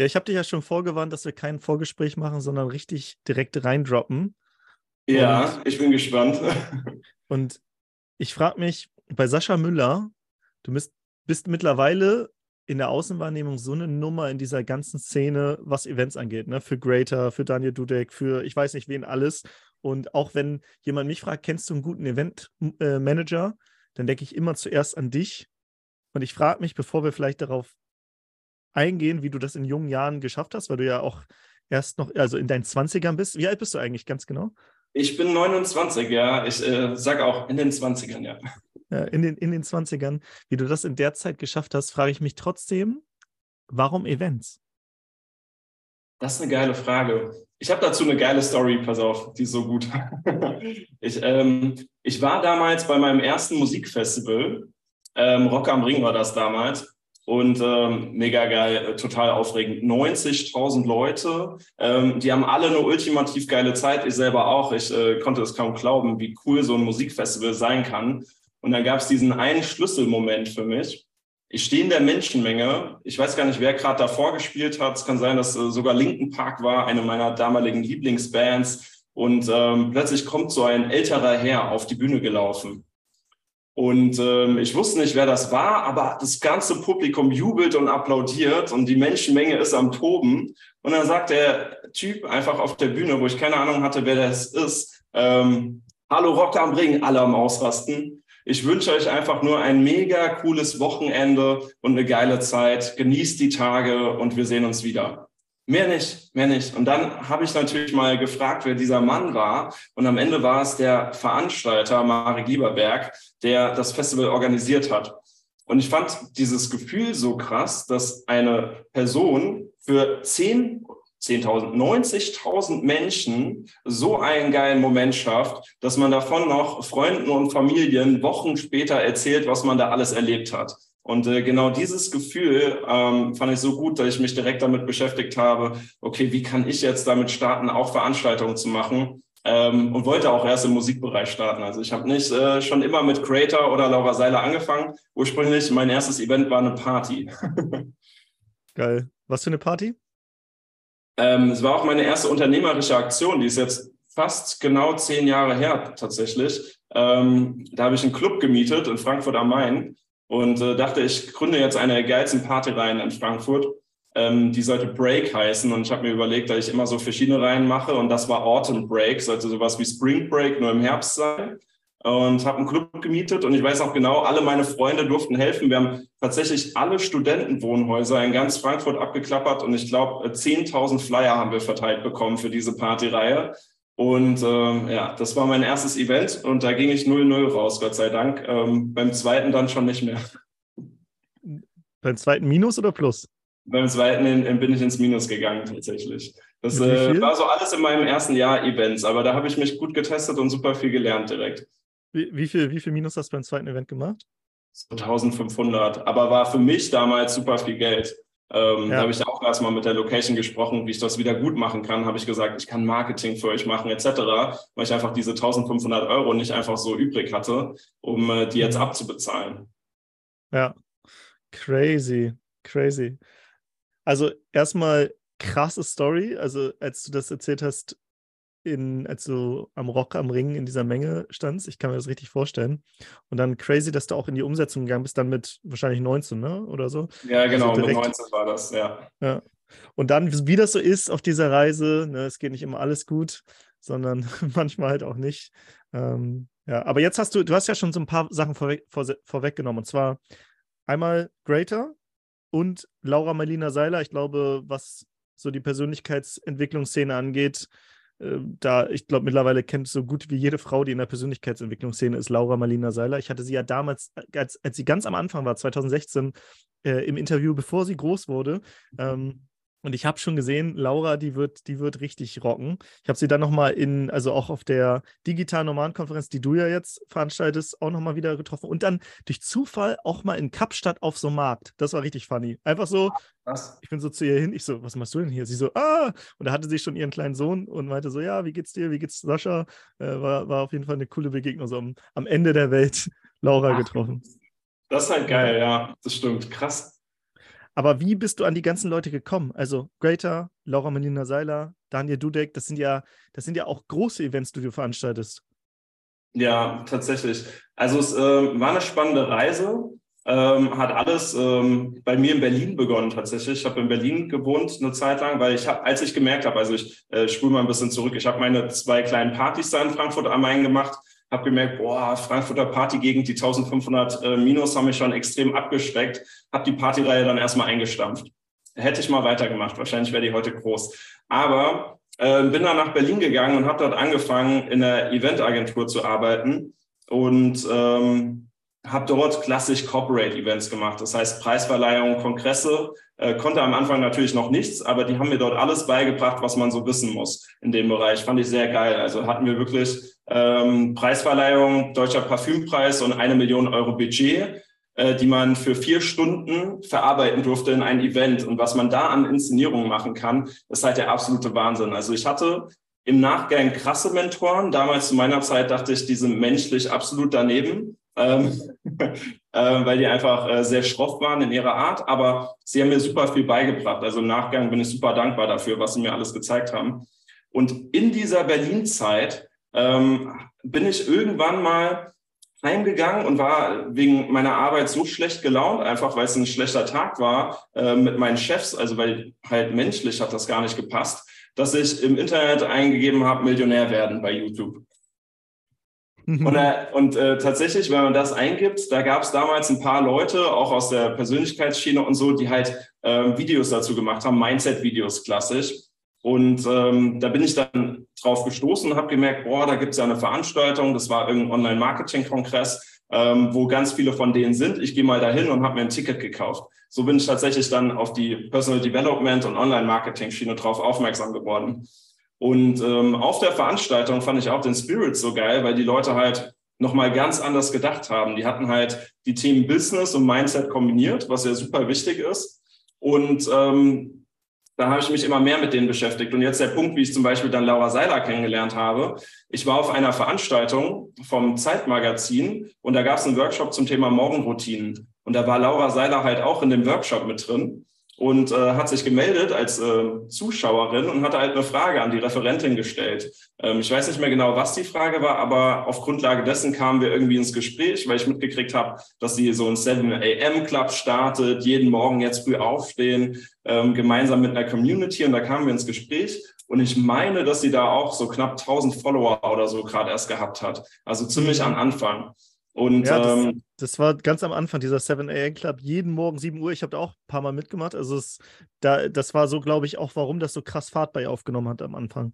Ja, ich habe dich ja schon vorgewarnt, dass wir kein Vorgespräch machen, sondern richtig direkt reindroppen. Ja, und, ich bin gespannt. Und ich frage mich, bei Sascha Müller, du bist, bist mittlerweile in der Außenwahrnehmung so eine Nummer in dieser ganzen Szene, was Events angeht, ne? Für Greater, für Daniel Dudek, für ich weiß nicht wen alles. Und auch wenn jemand mich fragt, kennst du einen guten Event-Manager, äh, dann denke ich immer zuerst an dich. Und ich frage mich, bevor wir vielleicht darauf eingehen, wie du das in jungen Jahren geschafft hast, weil du ja auch erst noch, also in deinen 20ern bist. Wie alt bist du eigentlich ganz genau? Ich bin 29, ja. Ich äh, sage auch in den 20ern, ja. ja. in, den, in den 20ern. Wie du das in der Zeit geschafft hast, frage ich mich trotzdem, warum Events? Das ist eine geile Frage. Ich habe dazu eine geile Story, pass auf, die ist so gut. ich, ähm, ich war damals bei meinem ersten Musikfestival, ähm, Rock am Ring war das damals. Und ähm, mega geil, äh, total aufregend. 90.000 Leute, ähm, die haben alle eine ultimativ geile Zeit. Ich selber auch. Ich äh, konnte es kaum glauben, wie cool so ein Musikfestival sein kann. Und dann gab es diesen einen Schlüsselmoment für mich. Ich stehe in der Menschenmenge. Ich weiß gar nicht, wer gerade davor gespielt hat. Es kann sein, dass äh, sogar Linken Park war, eine meiner damaligen Lieblingsbands. Und ähm, plötzlich kommt so ein älterer Herr auf die Bühne gelaufen. Und ähm, ich wusste nicht, wer das war, aber das ganze Publikum jubelt und applaudiert und die Menschenmenge ist am Toben. Und dann sagt der Typ einfach auf der Bühne, wo ich keine Ahnung hatte, wer das ist, ähm, Hallo Rock am Ring, alle am Ausrasten. Ich wünsche euch einfach nur ein mega cooles Wochenende und eine geile Zeit. Genießt die Tage und wir sehen uns wieder. Mehr nicht, mehr nicht. Und dann habe ich natürlich mal gefragt, wer dieser Mann war. Und am Ende war es der Veranstalter, Marek Lieberberg, der das Festival organisiert hat. Und ich fand dieses Gefühl so krass, dass eine Person für 10, 10.000, 90.000 Menschen so einen geilen Moment schafft, dass man davon noch Freunden und Familien Wochen später erzählt, was man da alles erlebt hat. Und äh, genau dieses Gefühl ähm, fand ich so gut, dass ich mich direkt damit beschäftigt habe, okay, wie kann ich jetzt damit starten, auch Veranstaltungen zu machen? Ähm, und wollte auch erst im Musikbereich starten. Also ich habe nicht äh, schon immer mit Creator oder Laura Seiler angefangen. Ursprünglich, mein erstes Event war eine Party. Geil. Was für eine Party? Ähm, es war auch meine erste unternehmerische Aktion, die ist jetzt fast genau zehn Jahre her tatsächlich. Ähm, da habe ich einen Club gemietet in Frankfurt am Main und äh, dachte, ich gründe jetzt eine der geilsten Partyreihen in Frankfurt. Ähm, die sollte Break heißen und ich habe mir überlegt, dass ich immer so verschiedene Reihen mache und das war Autumn Break, sollte sowas wie Spring Break nur im Herbst sein und habe einen Club gemietet und ich weiß auch genau, alle meine Freunde durften helfen. Wir haben tatsächlich alle Studentenwohnhäuser in ganz Frankfurt abgeklappert und ich glaube, 10.000 Flyer haben wir verteilt bekommen für diese Partyreihe. Und ähm, ja, das war mein erstes Event und da ging ich 0-0 raus, Gott sei Dank. Ähm, beim zweiten dann schon nicht mehr. Beim zweiten Minus oder Plus? Beim zweiten in, in bin ich ins Minus gegangen, tatsächlich. Das äh, war so alles in meinem ersten Jahr Events, aber da habe ich mich gut getestet und super viel gelernt direkt. Wie, wie, viel, wie viel Minus hast du beim zweiten Event gemacht? So 1500, aber war für mich damals super viel Geld. Ähm, ja. Da habe ich auch erstmal mit der Location gesprochen, wie ich das wieder gut machen kann. Habe ich gesagt, ich kann Marketing für euch machen etc., weil ich einfach diese 1500 Euro nicht einfach so übrig hatte, um äh, die jetzt abzubezahlen. Ja, crazy, crazy. Also erstmal krasse Story. Also als du das erzählt hast, in, als du am Rock am Ring in dieser Menge standst. Ich kann mir das richtig vorstellen. Und dann crazy, dass du auch in die Umsetzung gegangen bist, dann mit wahrscheinlich 19, ne? Oder so. Ja, genau, also mit 19 war das, ja. ja. Und dann, wie das so ist auf dieser Reise, ne, es geht nicht immer alles gut, sondern manchmal halt auch nicht. Ähm, ja, aber jetzt hast du, du hast ja schon so ein paar Sachen vorweg, vor, vorweggenommen. Und zwar einmal Greater und Laura Marlina Seiler. Ich glaube, was so die Persönlichkeitsentwicklungsszene angeht, da, ich glaube, mittlerweile kennt so gut wie jede Frau, die in der Persönlichkeitsentwicklungsszene ist, Laura Marlina Seiler. Ich hatte sie ja damals, als, als sie ganz am Anfang war, 2016, äh, im Interview, bevor sie groß wurde, ähm, und ich habe schon gesehen, Laura, die wird, die wird richtig rocken. Ich habe sie dann nochmal in, also auch auf der digitalen Nomadenkonferenz, die du ja jetzt veranstaltest, auch nochmal wieder getroffen. Und dann durch Zufall auch mal in Kapstadt auf so einem Markt. Das war richtig funny. Einfach so, was? ich bin so zu ihr hin, ich so, was machst du denn hier? Sie so, ah! Und da hatte sie schon ihren kleinen Sohn und meinte so, ja, wie geht's dir? Wie geht's Sascha? Äh, war, war auf jeden Fall eine coole Begegnung, so am, am Ende der Welt Laura Ach, getroffen. Das ist halt geil, ja, das stimmt. Krass. Aber wie bist du an die ganzen Leute gekommen? Also Greater, Laura Melina Seiler, Daniel Dudek, das sind ja, das sind ja auch große Events, die du veranstaltest. Ja, tatsächlich. Also es äh, war eine spannende Reise. Ähm, hat alles ähm, bei mir in Berlin begonnen tatsächlich. Ich habe in Berlin gewohnt eine Zeit lang, weil ich habe, als ich gemerkt habe, also ich äh, spule mal ein bisschen zurück, ich habe meine zwei kleinen Partys da in Frankfurt am Main gemacht, habe gemerkt, boah, Frankfurter Partygegend, die 1500 äh, Minus haben mich schon extrem abgeschreckt, habe die Partyreihe dann erstmal eingestampft. Hätte ich mal weitergemacht, wahrscheinlich wäre die heute groß. Aber äh, bin dann nach Berlin gegangen und habe dort angefangen, in der Eventagentur zu arbeiten und ähm, habe dort klassisch Corporate Events gemacht. Das heißt Preisverleihung, Kongresse. Äh, konnte am Anfang natürlich noch nichts, aber die haben mir dort alles beigebracht, was man so wissen muss in dem Bereich. Fand ich sehr geil. Also hatten wir wirklich ähm, Preisverleihung, deutscher Parfümpreis und eine Million Euro Budget, äh, die man für vier Stunden verarbeiten durfte in ein Event. Und was man da an Inszenierungen machen kann, ist halt der absolute Wahnsinn. Also ich hatte im Nachgang krasse Mentoren. Damals zu meiner Zeit dachte ich, die sind menschlich absolut daneben ähm, äh, weil die einfach äh, sehr schroff waren in ihrer Art. Aber sie haben mir super viel beigebracht. Also im Nachgang bin ich super dankbar dafür, was sie mir alles gezeigt haben. Und in dieser Berlin-Zeit ähm, bin ich irgendwann mal heimgegangen und war wegen meiner Arbeit so schlecht gelaunt, einfach weil es ein schlechter Tag war äh, mit meinen Chefs, also weil halt menschlich hat das gar nicht gepasst, dass ich im Internet eingegeben habe, Millionär werden bei YouTube. Mhm. Und, äh, und äh, tatsächlich, wenn man das eingibt, da gab es damals ein paar Leute, auch aus der Persönlichkeitsschiene und so, die halt äh, Videos dazu gemacht haben, Mindset-Videos klassisch. Und ähm, da bin ich dann drauf gestoßen und habe gemerkt, boah, da gibt es ja eine Veranstaltung, das war irgendein Online-Marketing-Kongress, ähm, wo ganz viele von denen sind. Ich gehe mal dahin und habe mir ein Ticket gekauft. So bin ich tatsächlich dann auf die Personal Development und Online-Marketing-Schiene drauf aufmerksam geworden. Und ähm, auf der Veranstaltung fand ich auch den Spirit so geil, weil die Leute halt nochmal ganz anders gedacht haben. Die hatten halt die Themen Business und Mindset kombiniert, was ja super wichtig ist. Und ähm, da habe ich mich immer mehr mit denen beschäftigt. Und jetzt der Punkt, wie ich zum Beispiel dann Laura Seiler kennengelernt habe. Ich war auf einer Veranstaltung vom Zeitmagazin und da gab es einen Workshop zum Thema Morgenroutinen. Und da war Laura Seiler halt auch in dem Workshop mit drin und äh, hat sich gemeldet als äh, Zuschauerin und hatte halt eine Frage an die Referentin gestellt. Ähm, ich weiß nicht mehr genau, was die Frage war, aber auf Grundlage dessen kamen wir irgendwie ins Gespräch, weil ich mitgekriegt habe, dass sie so ein 7 AM Club startet, jeden Morgen jetzt früh aufstehen, ähm, gemeinsam mit einer Community und da kamen wir ins Gespräch. Und ich meine, dass sie da auch so knapp 1000 Follower oder so gerade erst gehabt hat. Also ziemlich am Anfang. Und ja, das, ähm, das, war ganz am Anfang, dieser 7 AM Club, jeden Morgen 7 Uhr. Ich habe da auch ein paar Mal mitgemacht. Also es, da, das war so, glaube ich, auch, warum das so krass Fahrt bei ihr aufgenommen hat am Anfang.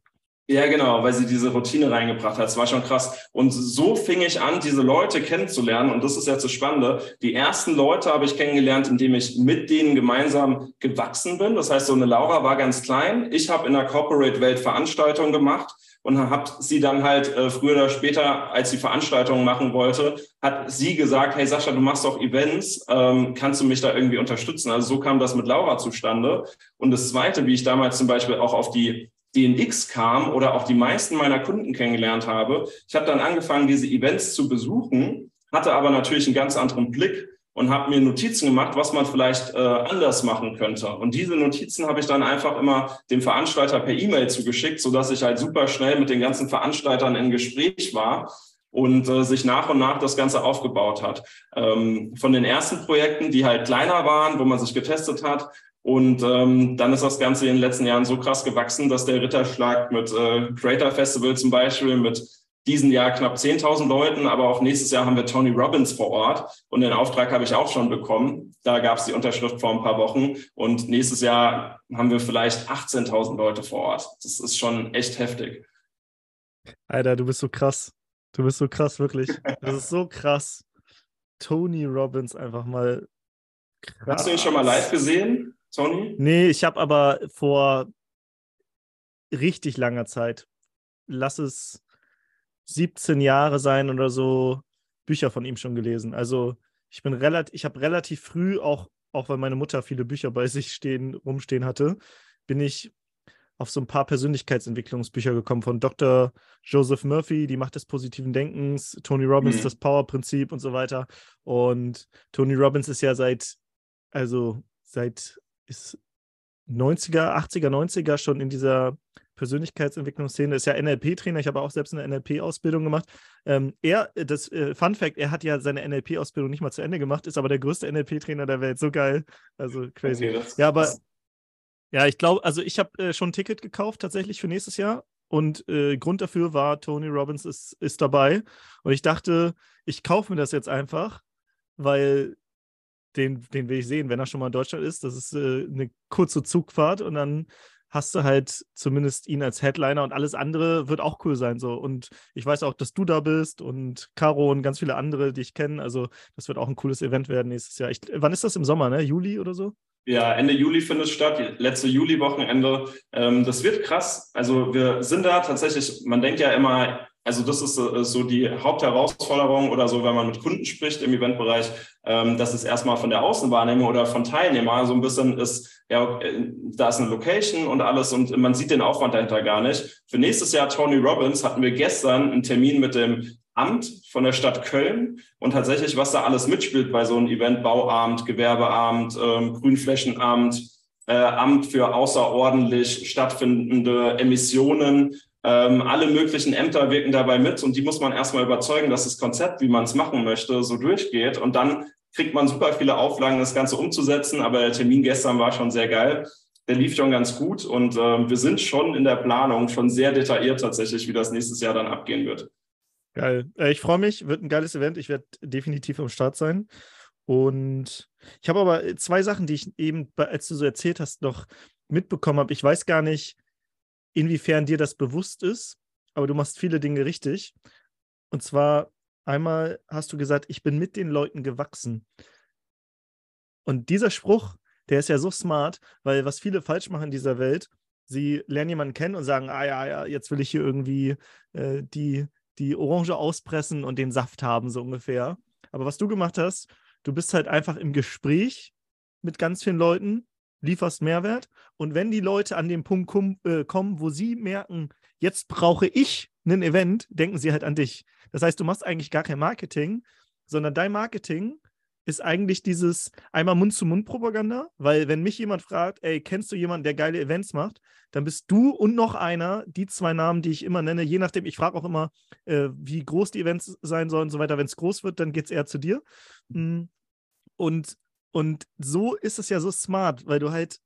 Ja, genau, weil sie diese Routine reingebracht hat. Das war schon krass. Und so fing ich an, diese Leute kennenzulernen. Und das ist jetzt das Spannende. Die ersten Leute habe ich kennengelernt, indem ich mit denen gemeinsam gewachsen bin. Das heißt, so eine Laura war ganz klein. Ich habe in der Corporate-Welt Veranstaltungen gemacht und habe sie dann halt äh, früher oder später, als sie Veranstaltungen machen wollte, hat sie gesagt, hey Sascha, du machst doch Events, ähm, kannst du mich da irgendwie unterstützen? Also so kam das mit Laura zustande. Und das Zweite, wie ich damals zum Beispiel auch auf die DNX kam oder auch die meisten meiner Kunden kennengelernt habe, ich habe dann angefangen, diese Events zu besuchen, hatte aber natürlich einen ganz anderen Blick und habe mir Notizen gemacht, was man vielleicht äh, anders machen könnte. Und diese Notizen habe ich dann einfach immer dem Veranstalter per E-Mail zugeschickt, sodass ich halt super schnell mit den ganzen Veranstaltern in Gespräch war und äh, sich nach und nach das Ganze aufgebaut hat. Ähm, von den ersten Projekten, die halt kleiner waren, wo man sich getestet hat, und ähm, dann ist das Ganze in den letzten Jahren so krass gewachsen, dass der Ritterschlag mit äh, Creator Festival zum Beispiel, mit diesen Jahr knapp 10.000 Leuten, aber auch nächstes Jahr haben wir Tony Robbins vor Ort und den Auftrag habe ich auch schon bekommen. Da gab es die Unterschrift vor ein paar Wochen und nächstes Jahr haben wir vielleicht 18.000 Leute vor Ort. Das ist schon echt heftig. Alter, du bist so krass. Du bist so krass, wirklich. Das ist so krass. Tony Robbins einfach mal krass. Hast du ihn schon mal live gesehen, Tony? Nee, ich habe aber vor richtig langer Zeit, lass es 17 Jahre sein oder so Bücher von ihm schon gelesen. Also ich bin relativ, ich habe relativ früh auch, auch weil meine Mutter viele Bücher bei sich stehen, rumstehen hatte, bin ich auf so ein paar Persönlichkeitsentwicklungsbücher gekommen von Dr. Joseph Murphy, die Macht des positiven Denkens, Tony Robbins, mhm. das Power-Prinzip und so weiter. Und Tony Robbins ist ja seit, also seit ist 90er, 80er, 90er schon in dieser Persönlichkeitsentwicklungsszene, ist ja NLP-Trainer, ich habe auch selbst eine NLP-Ausbildung gemacht. Ähm, er, das äh, Fun Fact, er hat ja seine NLP-Ausbildung nicht mal zu Ende gemacht, ist aber der größte NLP-Trainer der Welt, so geil. Also crazy. Okay, ja, aber ja, ich glaube, also ich habe äh, schon ein Ticket gekauft tatsächlich für nächstes Jahr und äh, Grund dafür war, Tony Robbins ist, ist dabei und ich dachte, ich kaufe mir das jetzt einfach, weil den, den will ich sehen, wenn er schon mal in Deutschland ist. Das ist äh, eine kurze Zugfahrt und dann hast du halt zumindest ihn als Headliner und alles andere wird auch cool sein. So. Und ich weiß auch, dass du da bist und Caro und ganz viele andere, die ich kenne. Also, das wird auch ein cooles Event werden nächstes Jahr. Ich, wann ist das im Sommer, ne? Juli oder so? Ja, Ende Juli findet es statt, letzte Juli-Wochenende. Ähm, das wird krass. Also wir sind da tatsächlich, man denkt ja immer, also das ist so die Hauptherausforderung oder so, wenn man mit Kunden spricht im Eventbereich, ähm, dass es erstmal von der Außenwahrnehmung oder von Teilnehmern so ein bisschen ist, ja, da ist eine Location und alles und man sieht den Aufwand dahinter gar nicht. Für nächstes Jahr Tony Robbins hatten wir gestern einen Termin mit dem Amt von der Stadt Köln und tatsächlich, was da alles mitspielt bei so einem Event, Bauamt, Gewerbeamt, ähm, Grünflächenamt, äh, Amt für außerordentlich stattfindende Emissionen, ähm, alle möglichen Ämter wirken dabei mit und die muss man erstmal überzeugen, dass das Konzept, wie man es machen möchte, so durchgeht. Und dann kriegt man super viele Auflagen, das Ganze umzusetzen. Aber der Termin gestern war schon sehr geil. Der lief schon ganz gut und äh, wir sind schon in der Planung, schon sehr detailliert tatsächlich, wie das nächstes Jahr dann abgehen wird. Geil. Äh, ich freue mich, wird ein geiles Event. Ich werde definitiv am Start sein. Und ich habe aber zwei Sachen, die ich eben, als du so erzählt hast, noch mitbekommen habe. Ich weiß gar nicht, inwiefern dir das bewusst ist, aber du machst viele Dinge richtig. Und zwar einmal hast du gesagt, ich bin mit den Leuten gewachsen. Und dieser Spruch, der ist ja so smart, weil was viele falsch machen in dieser Welt, sie lernen jemanden kennen und sagen, ah ja, ja, jetzt will ich hier irgendwie äh, die, die Orange auspressen und den Saft haben, so ungefähr. Aber was du gemacht hast, du bist halt einfach im Gespräch mit ganz vielen Leuten lieferst Mehrwert. Und wenn die Leute an den Punkt kom äh, kommen, wo sie merken, jetzt brauche ich ein Event, denken sie halt an dich. Das heißt, du machst eigentlich gar kein Marketing, sondern dein Marketing ist eigentlich dieses einmal Mund-zu-Mund-Propaganda, weil wenn mich jemand fragt, ey, kennst du jemanden, der geile Events macht, dann bist du und noch einer, die zwei Namen, die ich immer nenne, je nachdem, ich frage auch immer, äh, wie groß die Events sein sollen und so weiter. Wenn es groß wird, dann geht es eher zu dir. Mm. Und und so ist es ja so smart, weil du halt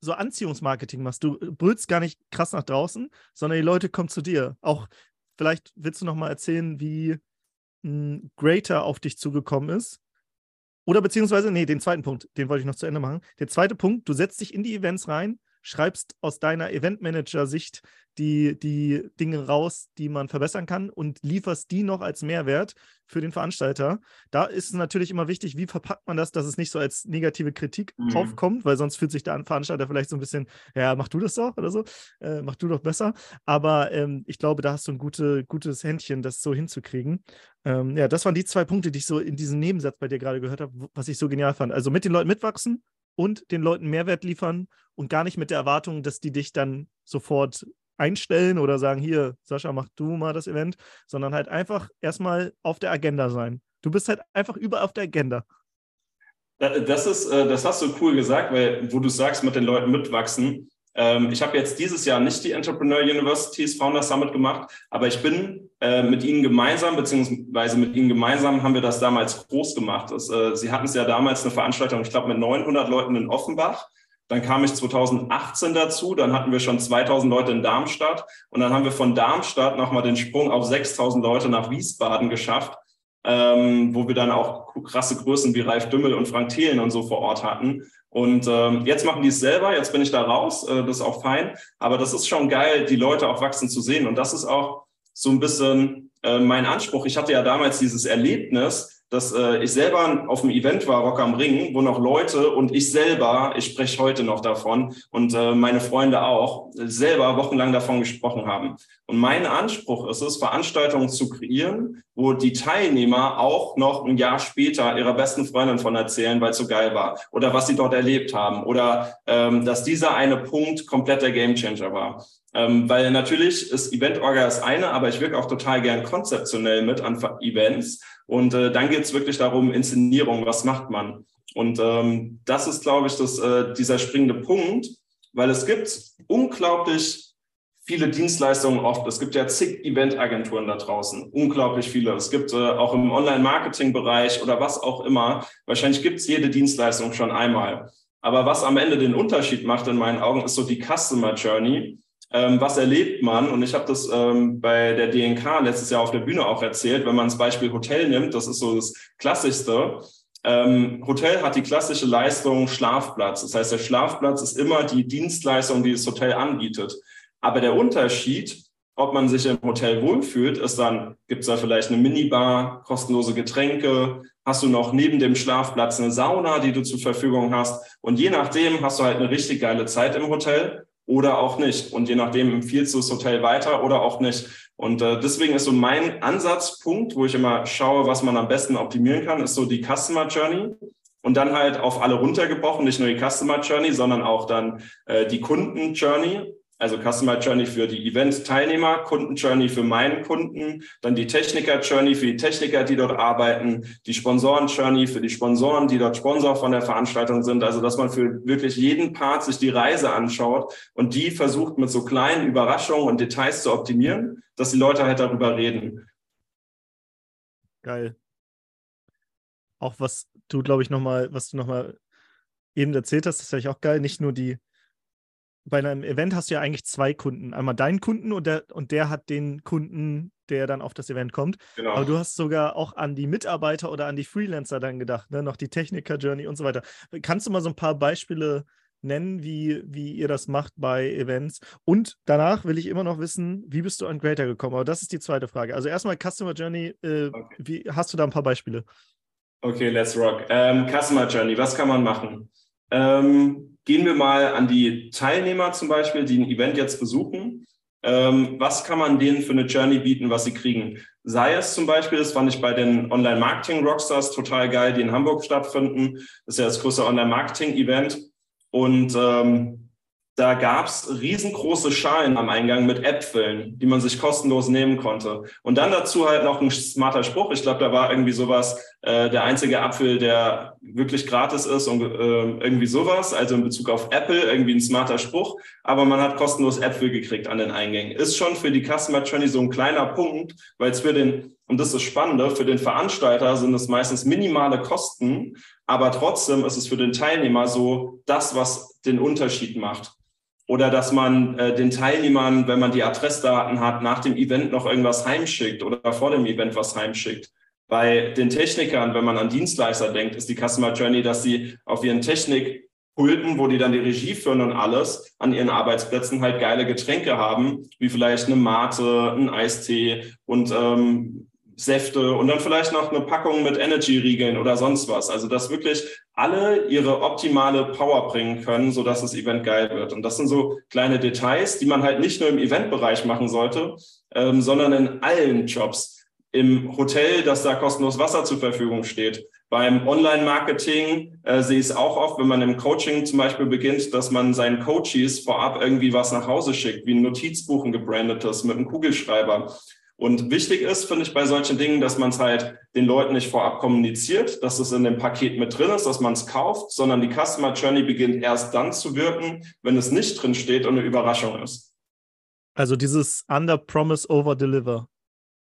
so Anziehungsmarketing machst. Du brüllst gar nicht krass nach draußen, sondern die Leute kommen zu dir. Auch vielleicht willst du noch mal erzählen, wie ein Greater auf dich zugekommen ist. Oder beziehungsweise, nee, den zweiten Punkt, den wollte ich noch zu Ende machen. Der zweite Punkt, du setzt dich in die Events rein, schreibst aus deiner Eventmanager-Sicht die, die Dinge raus, die man verbessern kann und lieferst die noch als Mehrwert für den Veranstalter. Da ist es natürlich immer wichtig, wie verpackt man das, dass es nicht so als negative Kritik mhm. aufkommt, weil sonst fühlt sich der Veranstalter vielleicht so ein bisschen, ja, mach du das doch oder so, äh, mach du doch besser. Aber ähm, ich glaube, da hast du ein gute, gutes Händchen, das so hinzukriegen. Ähm, ja, das waren die zwei Punkte, die ich so in diesem Nebensatz bei dir gerade gehört habe, was ich so genial fand. Also mit den Leuten mitwachsen und den Leuten Mehrwert liefern und gar nicht mit der Erwartung, dass die dich dann sofort einstellen oder sagen, hier, Sascha, mach du mal das Event, sondern halt einfach erstmal auf der Agenda sein. Du bist halt einfach überall auf der Agenda. Das ist, äh, das hast du cool gesagt, weil wo du sagst, mit den Leuten mitwachsen, ähm, ich habe jetzt dieses Jahr nicht die Entrepreneur Universities Founder Summit gemacht, aber ich bin äh, mit Ihnen gemeinsam, beziehungsweise mit Ihnen gemeinsam haben wir das damals groß gemacht. Das, äh, Sie hatten es ja damals eine Veranstaltung, ich glaube, mit 900 Leuten in Offenbach. Dann kam ich 2018 dazu, dann hatten wir schon 2000 Leute in Darmstadt und dann haben wir von Darmstadt nochmal den Sprung auf 6000 Leute nach Wiesbaden geschafft, ähm, wo wir dann auch krasse Größen wie Ralf Dümmel und Frank Thelen und so vor Ort hatten. Und ähm, jetzt machen die es selber, jetzt bin ich da raus, äh, das ist auch fein. Aber das ist schon geil, die Leute auch wachsen zu sehen. Und das ist auch so ein bisschen äh, mein Anspruch. Ich hatte ja damals dieses Erlebnis, dass äh, ich selber auf dem Event war, Rock am Ring, wo noch Leute und ich selber, ich spreche heute noch davon und äh, meine Freunde auch, selber wochenlang davon gesprochen haben. Und mein Anspruch ist es, Veranstaltungen zu kreieren, wo die Teilnehmer auch noch ein Jahr später ihrer besten Freundin von erzählen, weil es so geil war oder was sie dort erlebt haben oder ähm, dass dieser eine Punkt komplett der Gamechanger war. Ähm, weil natürlich ist Event-Orga das eine, aber ich wirke auch total gern konzeptionell mit an Events. Und äh, dann geht es wirklich darum, Inszenierung, was macht man? Und ähm, das ist, glaube ich, das, äh, dieser springende Punkt, weil es gibt unglaublich viele Dienstleistungen oft. Es gibt ja zig Eventagenturen da draußen, unglaublich viele. Es gibt äh, auch im Online-Marketing-Bereich oder was auch immer. Wahrscheinlich gibt es jede Dienstleistung schon einmal. Aber was am Ende den Unterschied macht in meinen Augen, ist so die Customer Journey. Ähm, was erlebt man? Und ich habe das ähm, bei der DNK letztes Jahr auf der Bühne auch erzählt, wenn man das Beispiel Hotel nimmt, das ist so das Klassischste. Ähm, Hotel hat die klassische Leistung Schlafplatz. Das heißt, der Schlafplatz ist immer die Dienstleistung, die das Hotel anbietet. Aber der Unterschied, ob man sich im Hotel wohlfühlt, ist dann, gibt es da vielleicht eine Minibar, kostenlose Getränke, hast du noch neben dem Schlafplatz eine Sauna, die du zur Verfügung hast. Und je nachdem hast du halt eine richtig geile Zeit im Hotel oder auch nicht. Und je nachdem empfiehlst du das Hotel weiter oder auch nicht. Und äh, deswegen ist so mein Ansatzpunkt, wo ich immer schaue, was man am besten optimieren kann, ist so die Customer Journey. Und dann halt auf alle runtergebrochen, nicht nur die Customer Journey, sondern auch dann äh, die Kunden Journey also Customer Journey für die Event-Teilnehmer, Kunden-Journey für meinen Kunden, dann die Techniker-Journey für die Techniker, die dort arbeiten, die Sponsoren-Journey für die Sponsoren, die dort Sponsor von der Veranstaltung sind. Also dass man für wirklich jeden Part sich die Reise anschaut und die versucht mit so kleinen Überraschungen und Details zu optimieren, dass die Leute halt darüber reden. Geil. Auch was du, glaube ich, nochmal, was du nochmal eben erzählt hast, das ist vielleicht auch geil, nicht nur die bei einem Event hast du ja eigentlich zwei Kunden. Einmal deinen Kunden und der, und der hat den Kunden, der dann auf das Event kommt. Genau. Aber du hast sogar auch an die Mitarbeiter oder an die Freelancer dann gedacht, ne? noch die Techniker-Journey und so weiter. Kannst du mal so ein paar Beispiele nennen, wie, wie ihr das macht bei Events? Und danach will ich immer noch wissen, wie bist du an Greater gekommen? Aber das ist die zweite Frage. Also erstmal Customer Journey, äh, okay. wie, hast du da ein paar Beispiele? Okay, let's rock. Ähm, Customer Journey, was kann man machen? Ähm, Gehen wir mal an die Teilnehmer zum Beispiel, die ein Event jetzt besuchen. Ähm, was kann man denen für eine Journey bieten, was sie kriegen? Sei es zum Beispiel, das fand ich bei den Online-Marketing-Rockstars total geil, die in Hamburg stattfinden. Das ist ja das größte Online-Marketing-Event. Und ähm, da gab es riesengroße Schalen am Eingang mit Äpfeln, die man sich kostenlos nehmen konnte. Und dann dazu halt noch ein smarter Spruch. Ich glaube, da war irgendwie sowas, äh, der einzige Apfel, der wirklich gratis ist und äh, irgendwie sowas. Also in Bezug auf Apple irgendwie ein smarter Spruch. Aber man hat kostenlos Äpfel gekriegt an den Eingängen. Ist schon für die Customer Journey so ein kleiner Punkt, weil es für den, und das ist Spannende, für den Veranstalter sind es meistens minimale Kosten, aber trotzdem ist es für den Teilnehmer so das, was den Unterschied macht oder dass man äh, den Teilnehmern, wenn man die Adressdaten hat, nach dem Event noch irgendwas heimschickt oder vor dem Event was heimschickt. Bei den Technikern, wenn man an Dienstleister denkt, ist die Customer Journey, dass sie auf ihren Technikpulten, wo die dann die Regie führen und alles, an ihren Arbeitsplätzen halt geile Getränke haben, wie vielleicht eine Mate, ein Eistee und ähm, Säfte und dann vielleicht noch eine Packung mit Energy-Riegeln oder sonst was. Also dass wirklich alle ihre optimale Power bringen können, sodass das Event geil wird. Und das sind so kleine Details, die man halt nicht nur im Eventbereich machen sollte, ähm, sondern in allen Jobs. Im Hotel, dass da kostenlos Wasser zur Verfügung steht. Beim Online-Marketing äh, sehe ich es auch oft, wenn man im Coaching zum Beispiel beginnt, dass man seinen Coaches vorab irgendwie was nach Hause schickt, wie ein Notizbuch, ein gebrandetes mit einem Kugelschreiber. Und wichtig ist, finde ich, bei solchen Dingen, dass man es halt den Leuten nicht vorab kommuniziert, dass es in dem Paket mit drin ist, dass man es kauft, sondern die Customer Journey beginnt erst dann zu wirken, wenn es nicht drin steht und eine Überraschung ist. Also dieses Under Promise Over Deliver.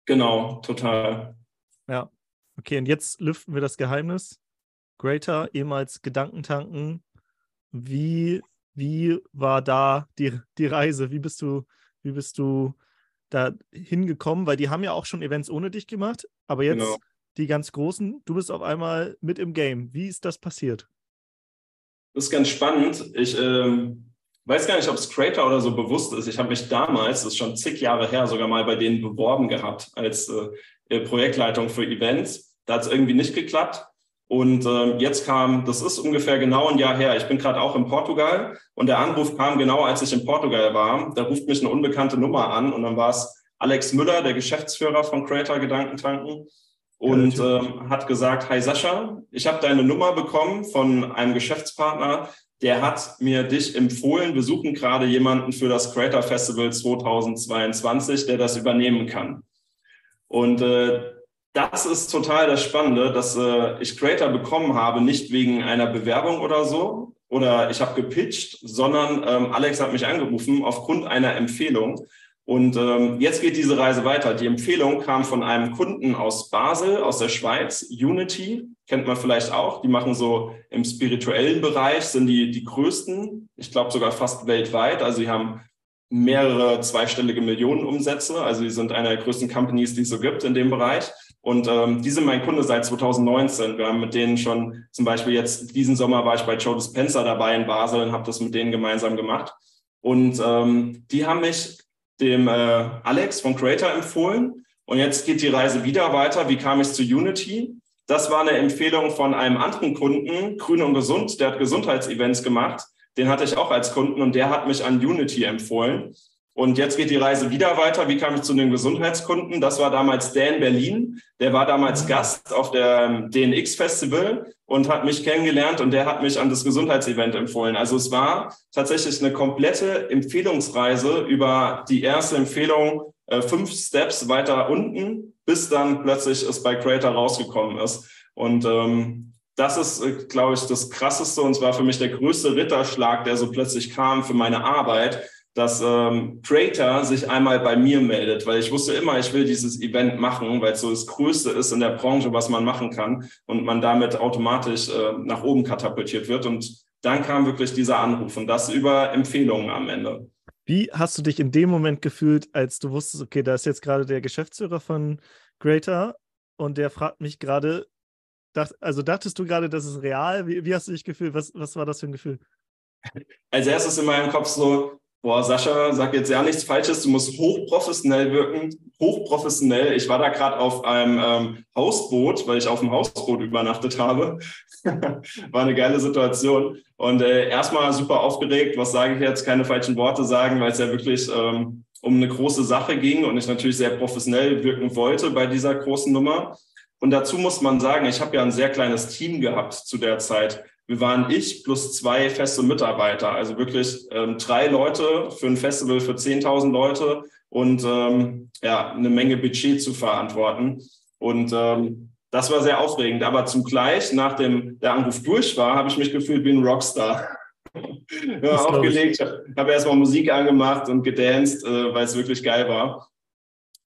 Genau, total. Ja. Okay, und jetzt lüften wir das Geheimnis. Greater, ehemals Gedankentanken. Wie, wie war da die, die Reise? Wie bist du, wie bist du da hingekommen? Weil die haben ja auch schon Events ohne dich gemacht, aber jetzt genau. die ganz großen, du bist auf einmal mit im Game. Wie ist das passiert? Das ist ganz spannend. Ich ähm, weiß gar nicht, ob es Creator oder so bewusst ist. Ich habe mich damals, das ist schon zig Jahre her, sogar mal bei denen beworben gehabt als äh, Projektleitung für Events. Da hat es irgendwie nicht geklappt. Und ähm, jetzt kam, das ist ungefähr genau ein Jahr her. Ich bin gerade auch in Portugal und der Anruf kam genau, als ich in Portugal war. Da ruft mich eine unbekannte Nummer an und dann war es Alex Müller, der Geschäftsführer von Creator Gedankentanken und ähm, hat gesagt, hi Sascha, ich habe deine Nummer bekommen von einem Geschäftspartner, der hat mir dich empfohlen. Wir suchen gerade jemanden für das Creator Festival 2022, der das übernehmen kann. Und äh, das ist total das Spannende, dass äh, ich Creator bekommen habe, nicht wegen einer Bewerbung oder so, oder ich habe gepitcht, sondern ähm, Alex hat mich angerufen aufgrund einer Empfehlung. Und ähm, jetzt geht diese Reise weiter. Die Empfehlung kam von einem Kunden aus Basel, aus der Schweiz, Unity, kennt man vielleicht auch. Die machen so im spirituellen Bereich, sind die, die größten, ich glaube sogar fast weltweit. Also die haben mehrere zweistellige Millionen Umsätze. Also die sind einer der größten Companies, die es so gibt in dem Bereich. Und ähm, die sind mein Kunde seit 2019. Wir haben mit denen schon zum Beispiel jetzt diesen Sommer war ich bei Joe Dispenza dabei in Basel und habe das mit denen gemeinsam gemacht. Und ähm, die haben mich dem äh, Alex von Creator empfohlen. Und jetzt geht die Reise wieder weiter. Wie kam ich zu Unity? Das war eine Empfehlung von einem anderen Kunden, Grün und Gesund, der hat Gesundheitsevents gemacht. Den hatte ich auch als Kunden und der hat mich an Unity empfohlen. Und jetzt geht die Reise wieder weiter. Wie kam ich zu den Gesundheitskunden? Das war damals Dan Berlin. Der war damals Gast auf der ähm, DNX Festival und hat mich kennengelernt und der hat mich an das Gesundheitsevent empfohlen. Also es war tatsächlich eine komplette Empfehlungsreise über die erste Empfehlung, äh, fünf Steps weiter unten, bis dann plötzlich es bei Creator rausgekommen ist. Und ähm, das ist, äh, glaube ich, das Krasseste und zwar für mich der größte Ritterschlag, der so plötzlich kam für meine Arbeit dass ähm, Creator sich einmal bei mir meldet, weil ich wusste immer, ich will dieses Event machen, weil es so das Größte ist in der Branche, was man machen kann und man damit automatisch äh, nach oben katapultiert wird. Und dann kam wirklich dieser Anruf und das über Empfehlungen am Ende. Wie hast du dich in dem Moment gefühlt, als du wusstest, okay, da ist jetzt gerade der Geschäftsführer von Creator und der fragt mich gerade, dacht, also dachtest du gerade, das ist real? Wie, wie hast du dich gefühlt? Was, was war das für ein Gefühl? Als erstes in meinem Kopf so, boah, Sascha, sag jetzt ja nichts Falsches, du musst hochprofessionell wirken, hochprofessionell. Ich war da gerade auf einem ähm, Hausboot, weil ich auf dem Hausboot übernachtet habe. war eine geile Situation. Und äh, erstmal super aufgeregt, was sage ich jetzt, keine falschen Worte sagen, weil es ja wirklich ähm, um eine große Sache ging und ich natürlich sehr professionell wirken wollte bei dieser großen Nummer. Und dazu muss man sagen, ich habe ja ein sehr kleines Team gehabt zu der Zeit. Wir waren ich plus zwei feste Mitarbeiter, also wirklich ähm, drei Leute für ein Festival für 10.000 Leute und ähm, ja, eine Menge Budget zu verantworten. Und ähm, das war sehr aufregend. Aber zugleich, nachdem der Anruf durch war, habe ich mich gefühlt wie ein Rockstar. ja, aufgelegt, habe erstmal Musik angemacht und gedanced, äh, weil es wirklich geil war.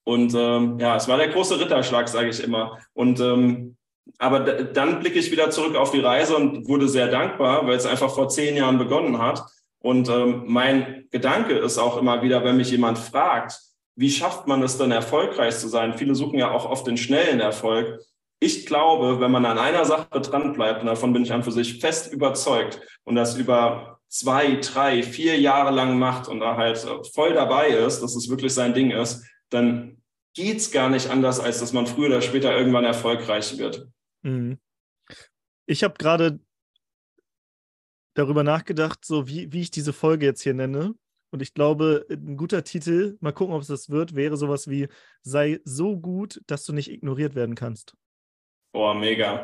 Und ähm, ja, es war der große Ritterschlag, sage ich immer. Und ähm, aber dann blicke ich wieder zurück auf die Reise und wurde sehr dankbar, weil es einfach vor zehn Jahren begonnen hat. Und ähm, mein Gedanke ist auch immer wieder, wenn mich jemand fragt, wie schafft man es denn erfolgreich zu sein? Viele suchen ja auch oft den schnellen Erfolg. Ich glaube, wenn man an einer Sache dran bleibt, und davon bin ich an für sich fest überzeugt, und das über zwei, drei, vier Jahre lang macht und da halt voll dabei ist, dass es wirklich sein Ding ist, dann geht es gar nicht anders, als dass man früher oder später irgendwann erfolgreich wird. Mhm. Ich habe gerade darüber nachgedacht, so wie, wie ich diese Folge jetzt hier nenne. Und ich glaube, ein guter Titel, mal gucken, ob es das wird, wäre sowas wie Sei so gut, dass du nicht ignoriert werden kannst. Boah, mega.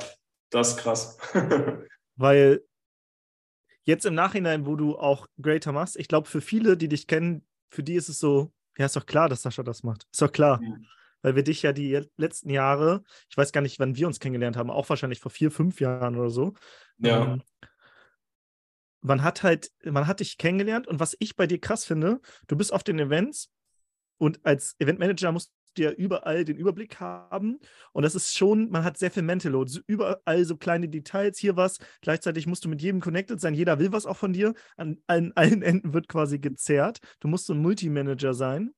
Das ist krass. Weil jetzt im Nachhinein, wo du auch Greater machst, ich glaube, für viele, die dich kennen, für die ist es so, ja, ist doch klar, dass Sascha das macht. Ist doch klar. Weil wir dich ja die letzten Jahre, ich weiß gar nicht, wann wir uns kennengelernt haben, auch wahrscheinlich vor vier, fünf Jahren oder so. Ja. Ähm, man hat halt, man hat dich kennengelernt und was ich bei dir krass finde, du bist auf den Events und als Eventmanager musst du ja überall den Überblick haben und das ist schon, man hat sehr viel Mental Load, so überall so kleine Details, hier was, gleichzeitig musst du mit jedem connected sein, jeder will was auch von dir, an allen, allen Enden wird quasi gezerrt, du musst so ein Multimanager sein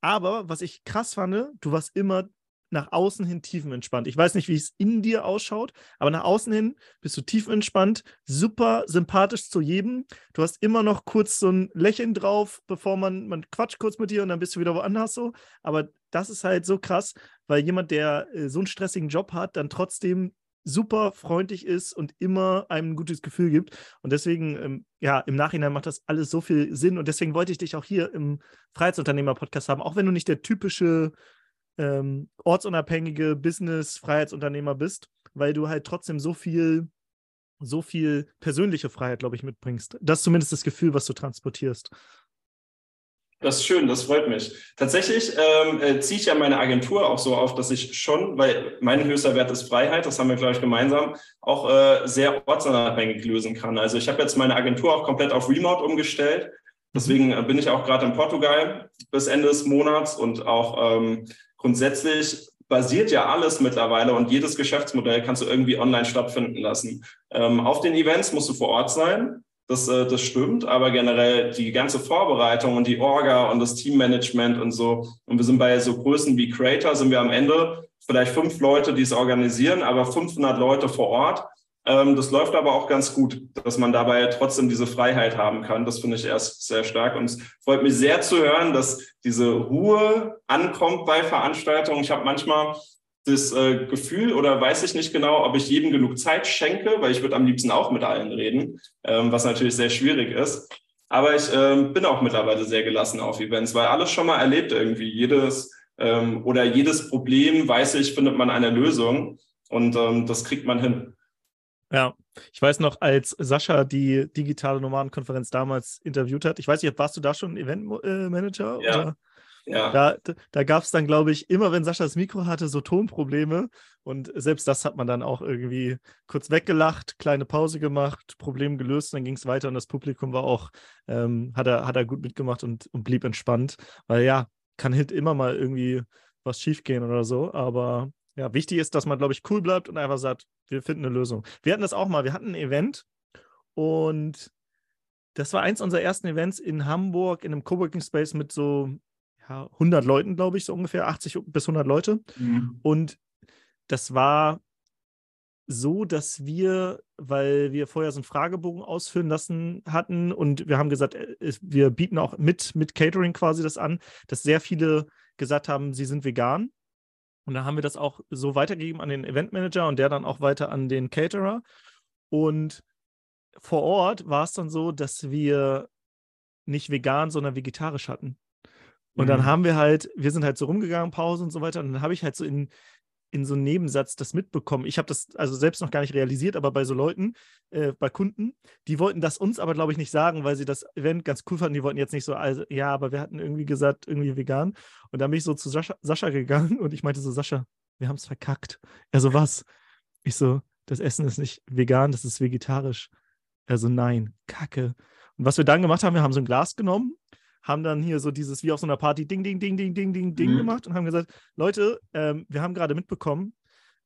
aber was ich krass fand, du warst immer nach außen hin tiefenentspannt. Ich weiß nicht, wie es in dir ausschaut, aber nach außen hin bist du tiefenentspannt, super sympathisch zu jedem. Du hast immer noch kurz so ein Lächeln drauf, bevor man, man quatscht kurz mit dir und dann bist du wieder woanders so. Aber das ist halt so krass, weil jemand, der äh, so einen stressigen Job hat, dann trotzdem super freundlich ist und immer einem ein gutes Gefühl gibt. Und deswegen, ähm, ja, im Nachhinein macht das alles so viel Sinn. Und deswegen wollte ich dich auch hier im Freiheitsunternehmer-Podcast haben, auch wenn du nicht der typische ähm, ortsunabhängige Business-Freiheitsunternehmer bist, weil du halt trotzdem so viel, so viel persönliche Freiheit, glaube ich, mitbringst. Das ist zumindest das Gefühl, was du transportierst. Das ist schön, das freut mich. Tatsächlich ähm, äh, ziehe ich ja meine Agentur auch so auf, dass ich schon, weil mein höchster Wert ist Freiheit, das haben wir, glaube ich, gemeinsam, auch äh, sehr ortsunabhängig lösen kann. Also ich habe jetzt meine Agentur auch komplett auf Remote umgestellt. Deswegen äh, bin ich auch gerade in Portugal bis Ende des Monats und auch ähm, grundsätzlich basiert ja alles mittlerweile und jedes Geschäftsmodell kannst du irgendwie online stattfinden lassen. Ähm, auf den Events musst du vor Ort sein. Das, äh, das stimmt, aber generell die ganze Vorbereitung und die Orga und das Teammanagement und so. Und wir sind bei so Größen wie Creator, sind wir am Ende vielleicht fünf Leute, die es organisieren, aber 500 Leute vor Ort. Ähm, das läuft aber auch ganz gut, dass man dabei trotzdem diese Freiheit haben kann. Das finde ich erst sehr stark. Und es freut mich sehr zu hören, dass diese Ruhe ankommt bei Veranstaltungen. Ich habe manchmal das äh, Gefühl oder weiß ich nicht genau, ob ich jedem genug Zeit schenke, weil ich würde am liebsten auch mit allen reden, ähm, was natürlich sehr schwierig ist. Aber ich ähm, bin auch mittlerweile sehr gelassen auf Events, weil alles schon mal erlebt irgendwie. Jedes ähm, oder jedes Problem, weiß ich, findet man eine Lösung und ähm, das kriegt man hin. Ja, ich weiß noch, als Sascha die digitale Nomadenkonferenz damals interviewt hat, ich weiß nicht, warst du da schon Eventmanager? Ja. Oder? Ja. Da, da gab es dann, glaube ich, immer wenn Sascha das Mikro hatte, so Tonprobleme. Und selbst das hat man dann auch irgendwie kurz weggelacht, kleine Pause gemacht, Problem gelöst, dann ging es weiter und das Publikum war auch, ähm, hat, er, hat er gut mitgemacht und, und blieb entspannt. Weil ja, kann halt immer mal irgendwie was schiefgehen oder so. Aber ja, wichtig ist, dass man, glaube ich, cool bleibt und einfach sagt, wir finden eine Lösung. Wir hatten das auch mal, wir hatten ein Event und das war eins unserer ersten Events in Hamburg in einem Coworking Space mit so 100 Leuten, glaube ich, so ungefähr 80 bis 100 Leute. Mhm. Und das war so, dass wir, weil wir vorher so einen Fragebogen ausfüllen lassen hatten und wir haben gesagt, äh, wir bieten auch mit, mit Catering quasi das an, dass sehr viele gesagt haben, sie sind vegan. Und dann haben wir das auch so weitergegeben an den Eventmanager und der dann auch weiter an den Caterer. Und vor Ort war es dann so, dass wir nicht vegan, sondern vegetarisch hatten. Und mhm. dann haben wir halt, wir sind halt so rumgegangen, Pause und so weiter. Und dann habe ich halt so in, in so einem Nebensatz das mitbekommen. Ich habe das also selbst noch gar nicht realisiert, aber bei so Leuten, äh, bei Kunden, die wollten das uns aber, glaube ich, nicht sagen, weil sie das Event ganz cool fanden. Die wollten jetzt nicht so, also, ja, aber wir hatten irgendwie gesagt, irgendwie vegan. Und dann bin ich so zu Sascha, Sascha gegangen und ich meinte so, Sascha, wir haben es verkackt. Er so, was? Ich so, das Essen ist nicht vegan, das ist vegetarisch. Er so, nein, Kacke. Und was wir dann gemacht haben, wir haben so ein Glas genommen haben dann hier so dieses, wie auf so einer Party, Ding, Ding, Ding, Ding, Ding, Ding, Ding mhm. gemacht und haben gesagt, Leute, ähm, wir haben gerade mitbekommen,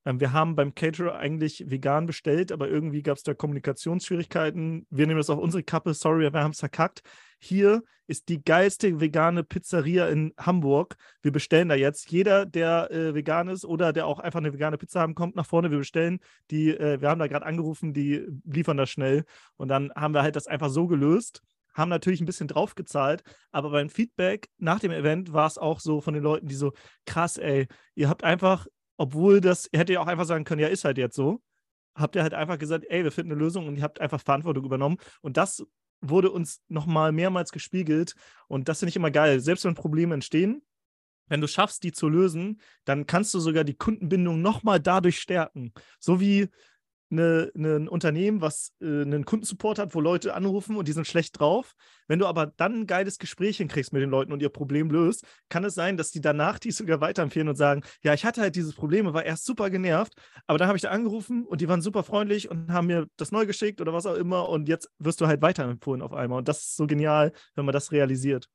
ähm, wir haben beim Caterer eigentlich vegan bestellt, aber irgendwie gab es da Kommunikationsschwierigkeiten. Wir nehmen das auf unsere Kappe, sorry, wir haben es verkackt. Hier ist die geilste vegane Pizzeria in Hamburg. Wir bestellen da jetzt. Jeder, der äh, vegan ist oder der auch einfach eine vegane Pizza haben, kommt nach vorne. Wir bestellen die. Äh, wir haben da gerade angerufen, die liefern das schnell. Und dann haben wir halt das einfach so gelöst haben natürlich ein bisschen draufgezahlt, aber beim Feedback nach dem Event war es auch so von den Leuten, die so, krass, ey, ihr habt einfach, obwohl das, ihr hättet ja auch einfach sagen können, ja, ist halt jetzt so, habt ihr halt einfach gesagt, ey, wir finden eine Lösung und ihr habt einfach Verantwortung übernommen. Und das wurde uns nochmal mehrmals gespiegelt und das finde ich immer geil. Selbst wenn Probleme entstehen, wenn du schaffst, die zu lösen, dann kannst du sogar die Kundenbindung nochmal dadurch stärken. So wie eine, eine, ein Unternehmen, was äh, einen Kundensupport hat, wo Leute anrufen und die sind schlecht drauf. Wenn du aber dann ein geiles Gespräch hinkriegst mit den Leuten und ihr Problem löst, kann es sein, dass die danach die sogar weiterempfehlen und sagen, ja, ich hatte halt dieses Problem und war erst super genervt, aber dann habe ich da angerufen und die waren super freundlich und haben mir das neu geschickt oder was auch immer und jetzt wirst du halt weiterempfohlen auf einmal. Und das ist so genial, wenn man das realisiert.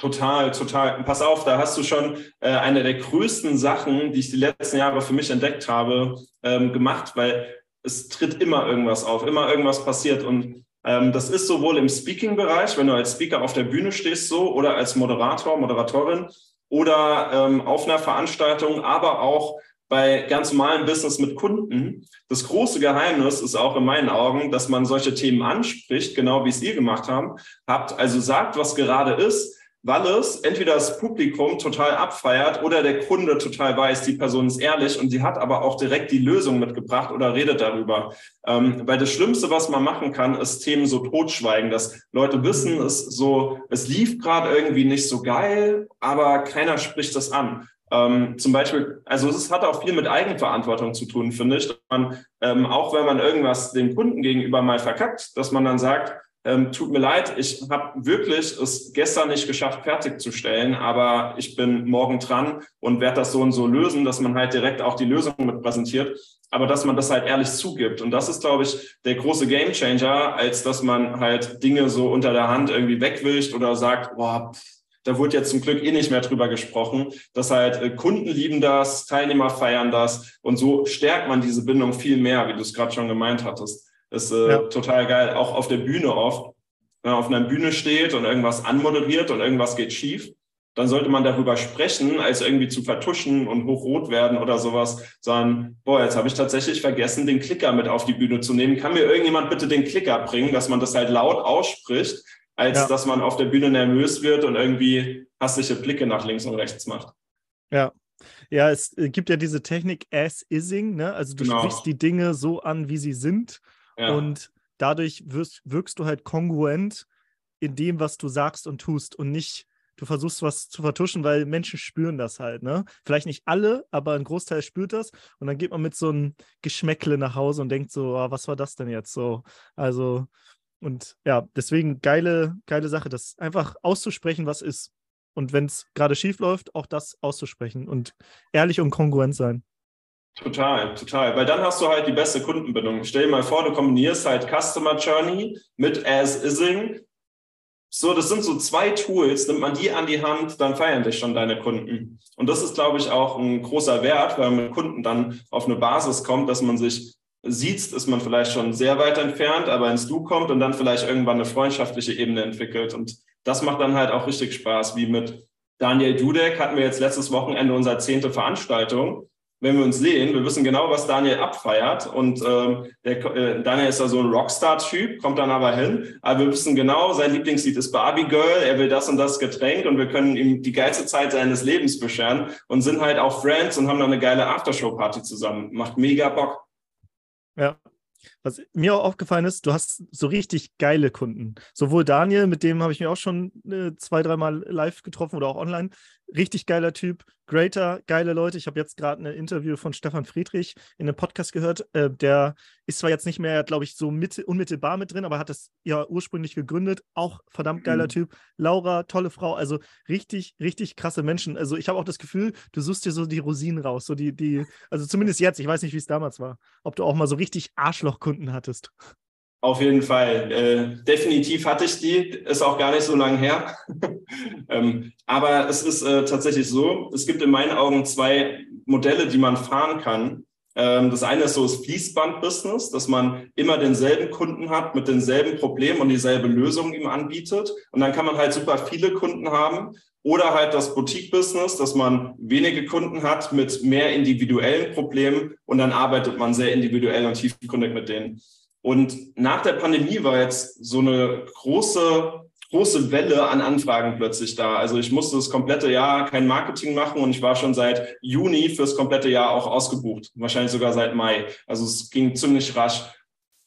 Total, total. pass auf, da hast du schon äh, eine der größten Sachen, die ich die letzten Jahre für mich entdeckt habe, ähm, gemacht, weil es tritt immer irgendwas auf, immer irgendwas passiert. Und ähm, das ist sowohl im Speaking-Bereich, wenn du als Speaker auf der Bühne stehst, so oder als Moderator, Moderatorin oder ähm, auf einer Veranstaltung, aber auch bei ganz normalem Business mit Kunden. Das große Geheimnis ist auch in meinen Augen, dass man solche Themen anspricht, genau wie es ihr gemacht haben, habt, also sagt, was gerade ist, weil es entweder das Publikum total abfeiert oder der Kunde total weiß, die Person ist ehrlich und sie hat aber auch direkt die Lösung mitgebracht oder redet darüber. Ähm, weil das Schlimmste, was man machen kann, ist Themen so totschweigen, dass Leute wissen, es so, es lief gerade irgendwie nicht so geil, aber keiner spricht das an. Ähm, zum Beispiel, also es hat auch viel mit Eigenverantwortung zu tun, finde ich. Man, ähm, auch wenn man irgendwas dem Kunden gegenüber mal verkackt, dass man dann sagt, ähm, tut mir leid, ich habe wirklich es gestern nicht geschafft, fertigzustellen, aber ich bin morgen dran und werde das so und so lösen, dass man halt direkt auch die Lösung mit präsentiert, aber dass man das halt ehrlich zugibt. Und das ist, glaube ich, der große Gamechanger, als dass man halt Dinge so unter der Hand irgendwie wegwischt oder sagt, boah, da wurde jetzt zum Glück eh nicht mehr drüber gesprochen, dass halt äh, Kunden lieben das, Teilnehmer feiern das und so stärkt man diese Bindung viel mehr, wie du es gerade schon gemeint hattest. Das ist äh, ja. total geil, auch auf der Bühne oft. Wenn man auf einer Bühne steht und irgendwas anmoderiert und irgendwas geht schief, dann sollte man darüber sprechen, als irgendwie zu vertuschen und hochrot werden oder sowas, sondern, boah, jetzt habe ich tatsächlich vergessen, den Klicker mit auf die Bühne zu nehmen. Kann mir irgendjemand bitte den Klicker bringen, dass man das halt laut ausspricht, als ja. dass man auf der Bühne nervös wird und irgendwie hastige Blicke nach links und rechts macht. Ja. Ja, es äh, gibt ja diese Technik As-Ising, ne? Also du genau. sprichst die Dinge so an, wie sie sind. Und dadurch wirst, wirkst du halt kongruent in dem, was du sagst und tust und nicht, du versuchst was zu vertuschen, weil Menschen spüren das halt, ne? Vielleicht nicht alle, aber ein Großteil spürt das. Und dann geht man mit so einem Geschmäckle nach Hause und denkt so, oh, was war das denn jetzt so? Also, und ja, deswegen geile, geile Sache, das einfach auszusprechen, was ist. Und wenn es gerade schief läuft, auch das auszusprechen und ehrlich und kongruent sein. Total, total. Weil dann hast du halt die beste Kundenbindung. Stell dir mal vor, du kombinierst halt Customer Journey mit As-Ising. So, das sind so zwei Tools, nimmt man die an die Hand, dann feiern dich schon deine Kunden. Und das ist, glaube ich, auch ein großer Wert, weil man mit Kunden dann auf eine Basis kommt, dass man sich sieht, ist man vielleicht schon sehr weit entfernt, aber ins Du kommt und dann vielleicht irgendwann eine freundschaftliche Ebene entwickelt. Und das macht dann halt auch richtig Spaß, wie mit Daniel Dudek hatten wir jetzt letztes Wochenende unsere zehnte Veranstaltung. Wenn wir uns sehen, wir wissen genau, was Daniel abfeiert. Und ähm, der, äh, Daniel ist ja so ein Rockstar-Typ, kommt dann aber hin. Aber wir wissen genau, sein Lieblingslied ist Barbie Girl. Er will das und das Getränk und wir können ihm die geilste Zeit seines Lebens bescheren und sind halt auch Friends und haben dann eine geile Aftershow-Party zusammen. Macht mega Bock. Ja. Was mir auch aufgefallen ist, du hast so richtig geile Kunden. Sowohl Daniel, mit dem habe ich mich auch schon äh, zwei, dreimal live getroffen oder auch online, richtig geiler Typ. Greater, geile Leute. Ich habe jetzt gerade ein Interview von Stefan Friedrich in einem Podcast gehört. Äh, der ist zwar jetzt nicht mehr, glaube ich, so mit, unmittelbar mit drin, aber hat das ja ursprünglich gegründet. Auch verdammt geiler mhm. Typ. Laura, tolle Frau. Also richtig, richtig krasse Menschen. Also ich habe auch das Gefühl, du suchst dir so die Rosinen raus. So die, die, also zumindest jetzt. Ich weiß nicht, wie es damals war. Ob du auch mal so richtig Arschlochkunden hattest. Auf jeden Fall. Äh, definitiv hatte ich die, ist auch gar nicht so lange her. ähm, aber es ist äh, tatsächlich so, es gibt in meinen Augen zwei Modelle, die man fahren kann. Ähm, das eine ist so das Fließband-Business, dass man immer denselben Kunden hat mit denselben Problemen und dieselbe Lösung ihm anbietet. Und dann kann man halt super viele Kunden haben. Oder halt das Boutique-Business, dass man wenige Kunden hat mit mehr individuellen Problemen und dann arbeitet man sehr individuell und tiefgründig mit denen. Und nach der Pandemie war jetzt so eine große, große Welle an Anfragen plötzlich da. Also ich musste das komplette Jahr kein Marketing machen und ich war schon seit Juni fürs komplette Jahr auch ausgebucht. Wahrscheinlich sogar seit Mai. Also es ging ziemlich rasch.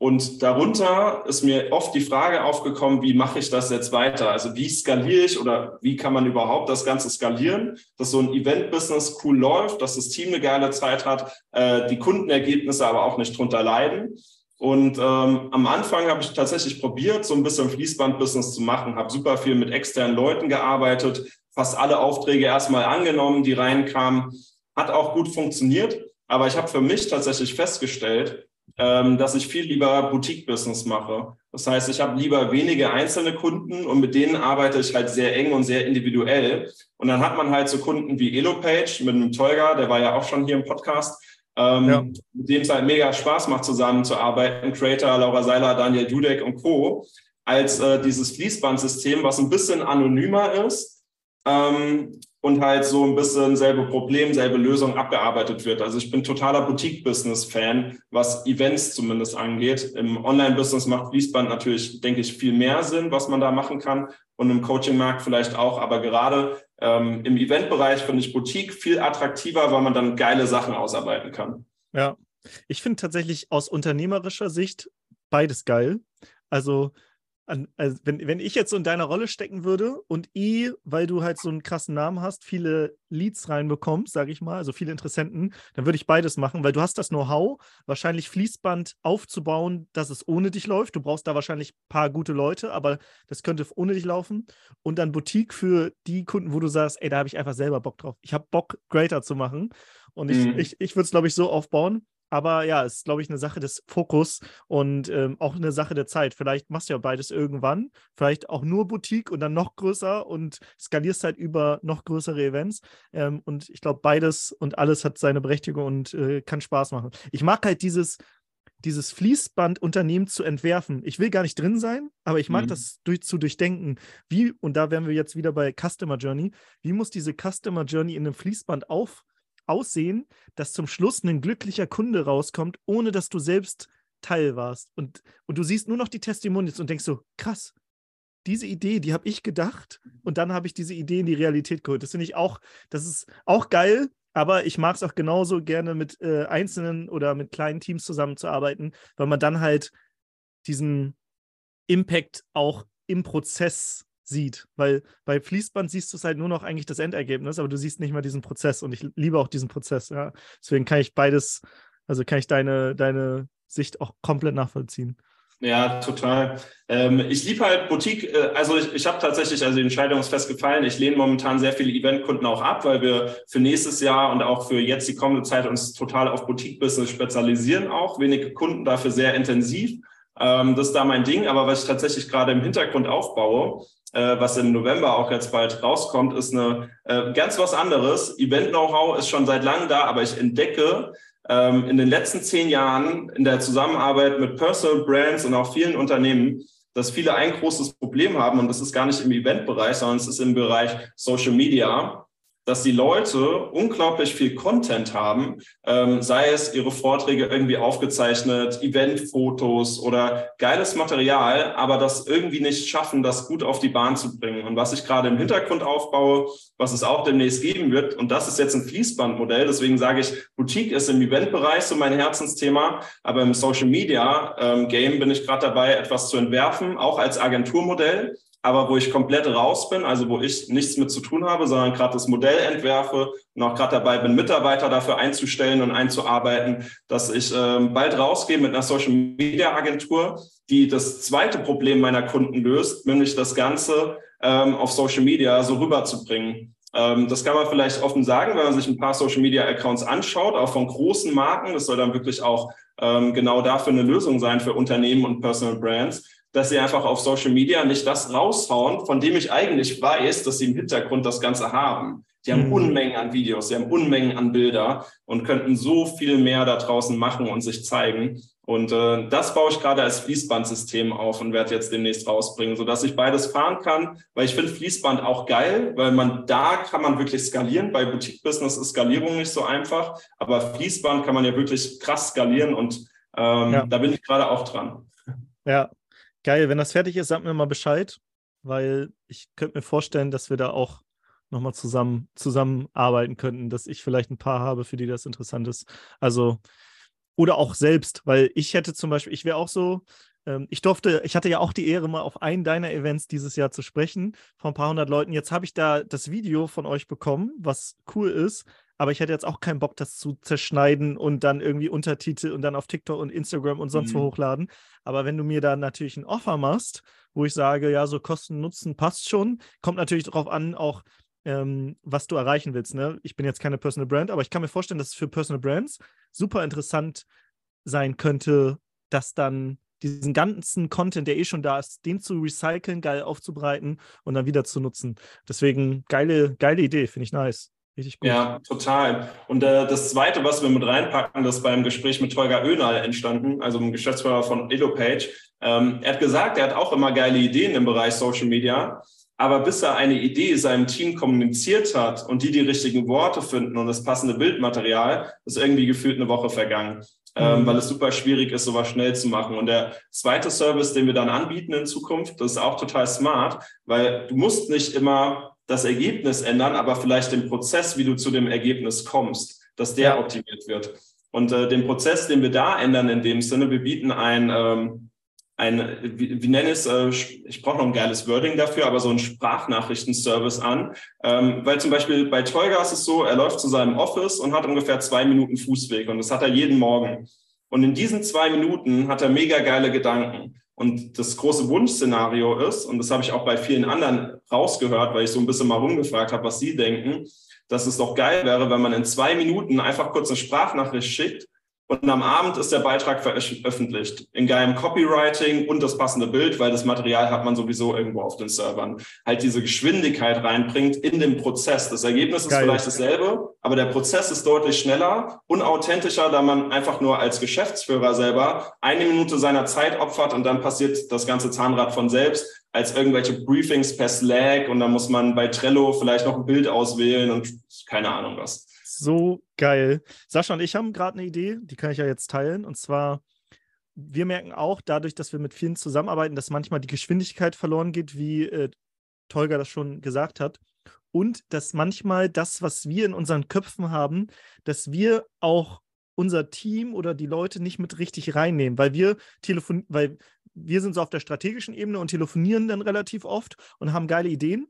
Und darunter ist mir oft die Frage aufgekommen, wie mache ich das jetzt weiter? Also wie skaliere ich oder wie kann man überhaupt das Ganze skalieren, dass so ein Event-Business cool läuft, dass das Team eine geile Zeit hat, äh, die Kundenergebnisse aber auch nicht drunter leiden. Und ähm, am Anfang habe ich tatsächlich probiert, so ein bisschen Fließband-Business zu machen, habe super viel mit externen Leuten gearbeitet, fast alle Aufträge erstmal angenommen, die reinkamen. Hat auch gut funktioniert, aber ich habe für mich tatsächlich festgestellt, ähm, dass ich viel lieber Boutique-Business mache. Das heißt, ich habe lieber wenige einzelne Kunden und mit denen arbeite ich halt sehr eng und sehr individuell. Und dann hat man halt so Kunden wie Elopage mit einem Tolga, der war ja auch schon hier im Podcast ähm, ja. mit dem es halt mega Spaß macht, zusammenzuarbeiten. Creator, Laura Seiler, Daniel Dudek und Co. als äh, dieses Fließbandsystem, was ein bisschen anonymer ist ähm, und halt so ein bisschen selbe Problem, selbe Lösung abgearbeitet wird. Also ich bin totaler Boutique-Business-Fan, was Events zumindest angeht. Im Online-Business macht Fließband natürlich, denke ich, viel mehr Sinn, was man da machen kann und im Coaching-Markt vielleicht auch. Aber gerade ähm, Im Eventbereich finde ich Boutique viel attraktiver, weil man dann geile Sachen ausarbeiten kann. Ja, ich finde tatsächlich aus unternehmerischer Sicht beides geil. Also an, also wenn, wenn ich jetzt so in deiner Rolle stecken würde und I, weil du halt so einen krassen Namen hast, viele Leads reinbekommst, sage ich mal, also viele Interessenten, dann würde ich beides machen, weil du hast das Know-how, wahrscheinlich Fließband aufzubauen, dass es ohne dich läuft. Du brauchst da wahrscheinlich ein paar gute Leute, aber das könnte ohne dich laufen. Und dann Boutique für die Kunden, wo du sagst, ey, da habe ich einfach selber Bock drauf. Ich habe Bock, Greater zu machen. Und ich, mhm. ich, ich würde es, glaube ich, so aufbauen. Aber ja, es ist, glaube ich, eine Sache des Fokus und ähm, auch eine Sache der Zeit. Vielleicht machst du ja beides irgendwann. Vielleicht auch nur Boutique und dann noch größer und skalierst halt über noch größere Events. Ähm, und ich glaube, beides und alles hat seine Berechtigung und äh, kann Spaß machen. Ich mag halt dieses, dieses Fließbandunternehmen zu entwerfen. Ich will gar nicht drin sein, aber ich mag mhm. das durch, zu durchdenken. Wie, und da wären wir jetzt wieder bei Customer Journey, wie muss diese Customer Journey in einem Fließband auf, aussehen, dass zum Schluss ein glücklicher Kunde rauskommt, ohne dass du selbst Teil warst. Und, und du siehst nur noch die Testimonials und denkst so, krass, diese Idee, die habe ich gedacht und dann habe ich diese Idee in die Realität geholt. Das finde ich auch, das ist auch geil, aber ich mag es auch genauso gerne mit äh, einzelnen oder mit kleinen Teams zusammenzuarbeiten, weil man dann halt diesen Impact auch im Prozess sieht. Weil bei Fließband siehst du es halt nur noch eigentlich das Endergebnis, aber du siehst nicht mal diesen Prozess und ich liebe auch diesen Prozess, ja. Deswegen kann ich beides, also kann ich deine, deine Sicht auch komplett nachvollziehen. Ja, total. Ähm, ich liebe halt Boutique. Äh, also ich, ich habe tatsächlich, also die Entscheidung ist festgefallen. Ich lehne momentan sehr viele Eventkunden auch ab, weil wir für nächstes Jahr und auch für jetzt die kommende Zeit uns total auf Boutique-Business spezialisieren auch. Wenige Kunden dafür sehr intensiv. Ähm, das ist da mein Ding. Aber was ich tatsächlich gerade im Hintergrund aufbaue, äh, was im November auch jetzt bald rauskommt, ist eine äh, ganz was anderes. Event-Know-how ist schon seit langem da, aber ich entdecke ähm, in den letzten zehn Jahren in der Zusammenarbeit mit Personal Brands und auch vielen Unternehmen, dass viele ein großes Problem haben und das ist gar nicht im Event-Bereich, sondern es ist im Bereich Social Media dass die Leute unglaublich viel Content haben, ähm, sei es ihre Vorträge irgendwie aufgezeichnet, Eventfotos oder geiles Material, aber das irgendwie nicht schaffen, das gut auf die Bahn zu bringen. Und was ich gerade im Hintergrund aufbaue, was es auch demnächst geben wird, und das ist jetzt ein Fließbandmodell, deswegen sage ich, Boutique ist im Eventbereich so mein Herzensthema, aber im Social Media ähm, Game bin ich gerade dabei, etwas zu entwerfen, auch als Agenturmodell aber wo ich komplett raus bin, also wo ich nichts mit zu tun habe, sondern gerade das Modell entwerfe und auch gerade dabei bin, Mitarbeiter dafür einzustellen und einzuarbeiten, dass ich äh, bald rausgehe mit einer Social Media Agentur, die das zweite Problem meiner Kunden löst, nämlich das Ganze ähm, auf Social Media so rüberzubringen. Ähm, das kann man vielleicht offen sagen, wenn man sich ein paar Social Media Accounts anschaut, auch von großen Marken. Das soll dann wirklich auch ähm, genau dafür eine Lösung sein für Unternehmen und Personal Brands dass sie einfach auf Social Media nicht das raushauen, von dem ich eigentlich weiß, dass sie im Hintergrund das Ganze haben. Die haben mhm. Unmengen an Videos, sie haben Unmengen an Bilder und könnten so viel mehr da draußen machen und sich zeigen. Und äh, das baue ich gerade als Fließbandsystem auf und werde jetzt demnächst rausbringen, sodass ich beides fahren kann, weil ich finde Fließband auch geil, weil man da kann man wirklich skalieren. Bei Boutique-Business ist Skalierung nicht so einfach, aber Fließband kann man ja wirklich krass skalieren und ähm, ja. da bin ich gerade auch dran. Ja, Geil, wenn das fertig ist, sag mir mal Bescheid, weil ich könnte mir vorstellen, dass wir da auch nochmal zusammen zusammenarbeiten könnten, dass ich vielleicht ein paar habe, für die das interessant ist. Also, oder auch selbst, weil ich hätte zum Beispiel, ich wäre auch so, ähm, ich durfte, ich hatte ja auch die Ehre, mal auf einen deiner Events dieses Jahr zu sprechen, von ein paar hundert Leuten. Jetzt habe ich da das Video von euch bekommen, was cool ist, aber ich hätte jetzt auch keinen Bock, das zu zerschneiden und dann irgendwie Untertitel und dann auf TikTok und Instagram und sonst mhm. wo hochladen. Aber wenn du mir da natürlich ein Offer machst, wo ich sage, ja, so Kosten, Nutzen passt schon, kommt natürlich darauf an, auch ähm, was du erreichen willst. Ne? Ich bin jetzt keine Personal Brand, aber ich kann mir vorstellen, dass es für Personal Brands super interessant sein könnte, dass dann diesen ganzen Content, der eh schon da ist, den zu recyceln, geil aufzubereiten und dann wieder zu nutzen. Deswegen geile, geile Idee, finde ich nice. Richtig gut. Ja, total. Und äh, das Zweite, was wir mit reinpacken, das beim Gespräch mit Tolga Önal entstanden, also dem Geschäftsführer von EloPage. Ähm, er hat gesagt, er hat auch immer geile Ideen im Bereich Social Media. Aber bis er eine Idee seinem Team kommuniziert hat und die die richtigen Worte finden und das passende Bildmaterial, ist irgendwie gefühlt eine Woche vergangen, ähm, mhm. weil es super schwierig ist, sowas schnell zu machen. Und der zweite Service, den wir dann anbieten in Zukunft, das ist auch total smart, weil du musst nicht immer das Ergebnis ändern, aber vielleicht den Prozess, wie du zu dem Ergebnis kommst, dass der optimiert wird. Und äh, den Prozess, den wir da ändern in dem Sinne, wir bieten ein, ähm, ein, wie, wie nenne es, äh, ich brauche noch ein geiles Wording dafür, aber so ein Sprachnachrichtenservice an. Ähm, weil zum Beispiel bei Tolga ist es so, er läuft zu seinem Office und hat ungefähr zwei Minuten Fußweg und das hat er jeden Morgen. Und in diesen zwei Minuten hat er mega geile Gedanken. Und das große Wunschszenario ist, und das habe ich auch bei vielen anderen rausgehört, weil ich so ein bisschen mal rumgefragt habe, was sie denken, dass es doch geil wäre, wenn man in zwei Minuten einfach kurz eine Sprachnachricht schickt und am Abend ist der Beitrag veröffentlicht. In geilem Copywriting und das passende Bild, weil das Material hat man sowieso irgendwo auf den Servern. Halt diese Geschwindigkeit reinbringt in den Prozess. Das Ergebnis Geil. ist vielleicht dasselbe, aber der Prozess ist deutlich schneller, unauthentischer, da man einfach nur als Geschäftsführer selber eine Minute seiner Zeit opfert und dann passiert das ganze Zahnrad von selbst als irgendwelche Briefings per Slack und dann muss man bei Trello vielleicht noch ein Bild auswählen und keine Ahnung was so geil. Sascha und ich haben gerade eine Idee, die kann ich ja jetzt teilen. Und zwar, wir merken auch dadurch, dass wir mit vielen zusammenarbeiten, dass manchmal die Geschwindigkeit verloren geht, wie äh, Tolga das schon gesagt hat. Und dass manchmal das, was wir in unseren Köpfen haben, dass wir auch unser Team oder die Leute nicht mit richtig reinnehmen, weil wir telefon weil wir sind so auf der strategischen Ebene und telefonieren dann relativ oft und haben geile Ideen.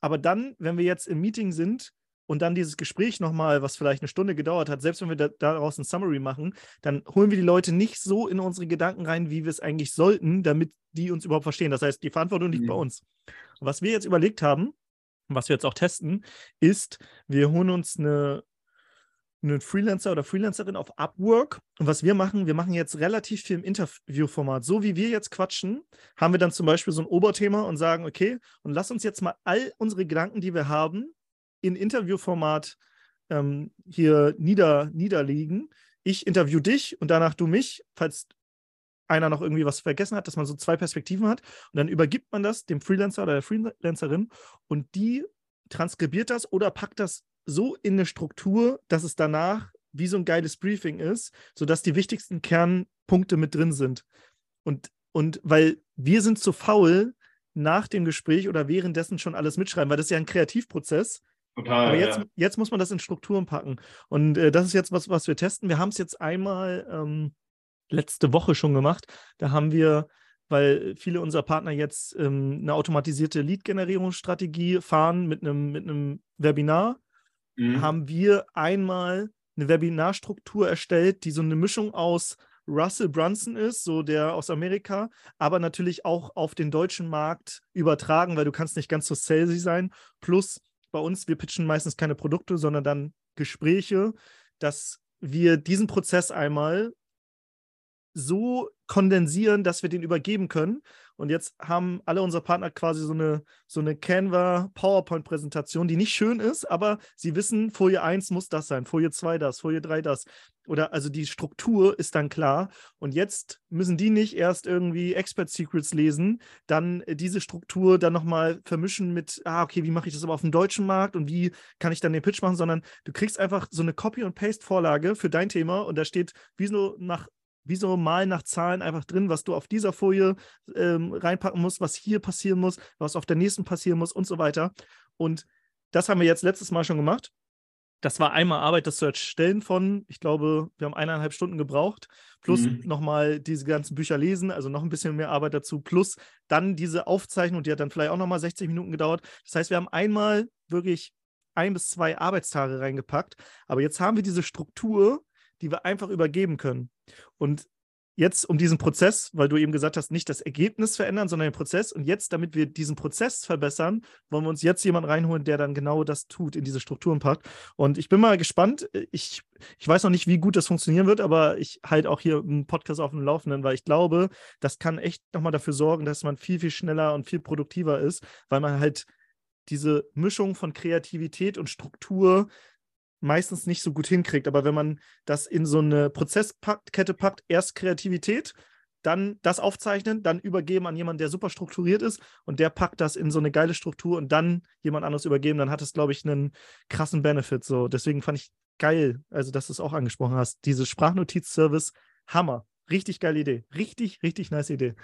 Aber dann, wenn wir jetzt im Meeting sind, und dann dieses Gespräch nochmal, was vielleicht eine Stunde gedauert hat, selbst wenn wir da, daraus ein Summary machen, dann holen wir die Leute nicht so in unsere Gedanken rein, wie wir es eigentlich sollten, damit die uns überhaupt verstehen. Das heißt, die Verantwortung liegt mhm. bei uns. Und was wir jetzt überlegt haben, was wir jetzt auch testen, ist, wir holen uns eine, einen Freelancer oder Freelancerin auf Upwork. Und was wir machen, wir machen jetzt relativ viel im Interviewformat. So wie wir jetzt quatschen, haben wir dann zum Beispiel so ein Oberthema und sagen, okay, und lass uns jetzt mal all unsere Gedanken, die wir haben, in Interviewformat ähm, hier nieder, niederlegen. Ich interview dich und danach du mich, falls einer noch irgendwie was vergessen hat, dass man so zwei Perspektiven hat. Und dann übergibt man das dem Freelancer oder der Freelancerin und die transkribiert das oder packt das so in eine Struktur, dass es danach wie so ein geiles Briefing ist, sodass die wichtigsten Kernpunkte mit drin sind. Und, und weil wir sind zu faul, nach dem Gespräch oder währenddessen schon alles mitschreiben, weil das ist ja ein Kreativprozess. Total. Aber jetzt, ja. jetzt muss man das in Strukturen packen. Und äh, das ist jetzt was, was wir testen. Wir haben es jetzt einmal ähm, letzte Woche schon gemacht. Da haben wir, weil viele unserer Partner jetzt ähm, eine automatisierte Lead-Generierungsstrategie fahren mit einem mit einem Webinar, mhm. haben wir einmal eine Webinarstruktur erstellt, die so eine Mischung aus Russell Brunson ist, so der aus Amerika, aber natürlich auch auf den deutschen Markt übertragen, weil du kannst nicht ganz so salesy sein. Plus bei uns, wir pitchen meistens keine Produkte, sondern dann Gespräche, dass wir diesen Prozess einmal so kondensieren, dass wir den übergeben können. Und jetzt haben alle unsere Partner quasi so eine, so eine Canva PowerPoint-Präsentation, die nicht schön ist, aber sie wissen, Folie 1 muss das sein, Folie 2 das, Folie 3 das. Oder also die Struktur ist dann klar. Und jetzt müssen die nicht erst irgendwie Expert Secrets lesen, dann diese Struktur dann nochmal vermischen mit, ah, okay, wie mache ich das aber auf dem deutschen Markt und wie kann ich dann den Pitch machen, sondern du kriegst einfach so eine Copy- und Paste-Vorlage für dein Thema und da steht wie so nach wie so mal nach Zahlen einfach drin, was du auf dieser Folie ähm, reinpacken musst, was hier passieren muss, was auf der nächsten passieren muss und so weiter. Und das haben wir jetzt letztes Mal schon gemacht. Das war einmal Arbeit, das zu erstellen von, ich glaube, wir haben eineinhalb Stunden gebraucht, plus mhm. nochmal diese ganzen Bücher lesen, also noch ein bisschen mehr Arbeit dazu, plus dann diese Aufzeichnung, die hat dann vielleicht auch nochmal 60 Minuten gedauert. Das heißt, wir haben einmal wirklich ein bis zwei Arbeitstage reingepackt, aber jetzt haben wir diese Struktur, die wir einfach übergeben können. Und jetzt um diesen Prozess, weil du eben gesagt hast, nicht das Ergebnis verändern, sondern den Prozess. Und jetzt, damit wir diesen Prozess verbessern, wollen wir uns jetzt jemanden reinholen, der dann genau das tut, in diese Strukturen packt. Und ich bin mal gespannt. Ich, ich weiß noch nicht, wie gut das funktionieren wird, aber ich halte auch hier einen Podcast auf dem Laufenden, weil ich glaube, das kann echt nochmal dafür sorgen, dass man viel, viel schneller und viel produktiver ist, weil man halt diese Mischung von Kreativität und Struktur meistens nicht so gut hinkriegt. Aber wenn man das in so eine Prozesskette packt, erst Kreativität, dann das aufzeichnen, dann übergeben an jemanden, der super strukturiert ist und der packt das in so eine geile Struktur und dann jemand anderes übergeben, dann hat es, glaube ich, einen krassen Benefit. So, deswegen fand ich geil, also dass du es auch angesprochen hast. Dieses Sprachnotiz-Service, Hammer. Richtig geile Idee. Richtig, richtig nice Idee.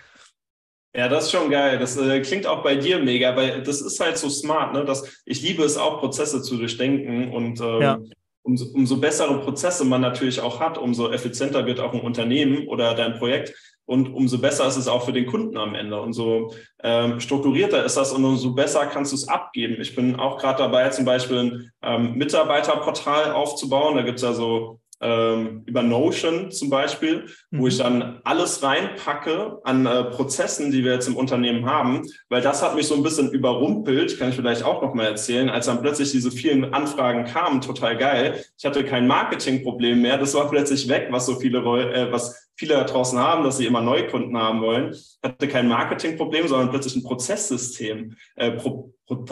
Ja, das ist schon geil. Das äh, klingt auch bei dir mega, weil das ist halt so smart. Ne? Das, ich liebe es auch, Prozesse zu durchdenken und ähm, ja. umso, umso bessere Prozesse man natürlich auch hat, umso effizienter wird auch ein Unternehmen oder dein Projekt. und umso besser ist es auch für den Kunden am Ende. Und so ähm, strukturierter ist das und umso besser kannst du es abgeben. Ich bin auch gerade dabei, zum Beispiel ein ähm, Mitarbeiterportal aufzubauen. Da gibt es ja so ähm, über Notion zum Beispiel, mhm. wo ich dann alles reinpacke an äh, Prozessen, die wir jetzt im Unternehmen haben, weil das hat mich so ein bisschen überrumpelt, kann ich vielleicht auch noch mal erzählen, als dann plötzlich diese vielen Anfragen kamen, total geil. Ich hatte kein Marketingproblem mehr, das war plötzlich weg, was so viele, äh, was viele da draußen haben, dass sie immer Neukunden haben wollen. Ich hatte kein Marketingproblem, sondern plötzlich ein Prozesssystem. Äh, pro, pro,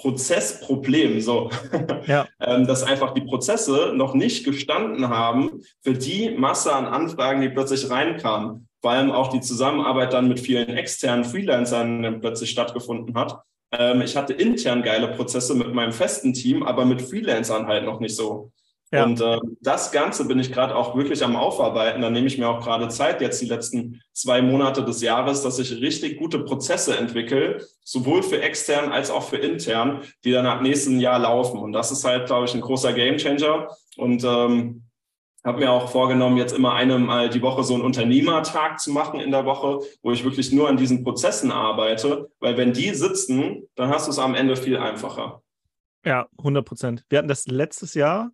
Prozessproblem, so, ja. Ähm, dass einfach die Prozesse noch nicht gestanden haben für die Masse an Anfragen, die plötzlich reinkamen. Vor allem auch die Zusammenarbeit dann mit vielen externen Freelancern plötzlich stattgefunden hat. Ähm, ich hatte intern geile Prozesse mit meinem festen Team, aber mit Freelancern halt noch nicht so. Ja. Und äh, das Ganze bin ich gerade auch wirklich am Aufarbeiten. Da nehme ich mir auch gerade Zeit, jetzt die letzten zwei Monate des Jahres, dass ich richtig gute Prozesse entwickle, sowohl für extern als auch für intern, die dann ab nächsten Jahr laufen. Und das ist halt, glaube ich, ein großer Gamechanger. Und ähm, habe mir auch vorgenommen, jetzt immer einmal die Woche so einen Unternehmertag zu machen in der Woche, wo ich wirklich nur an diesen Prozessen arbeite, weil wenn die sitzen, dann hast du es am Ende viel einfacher. Ja, 100 Prozent. Wir hatten das letztes Jahr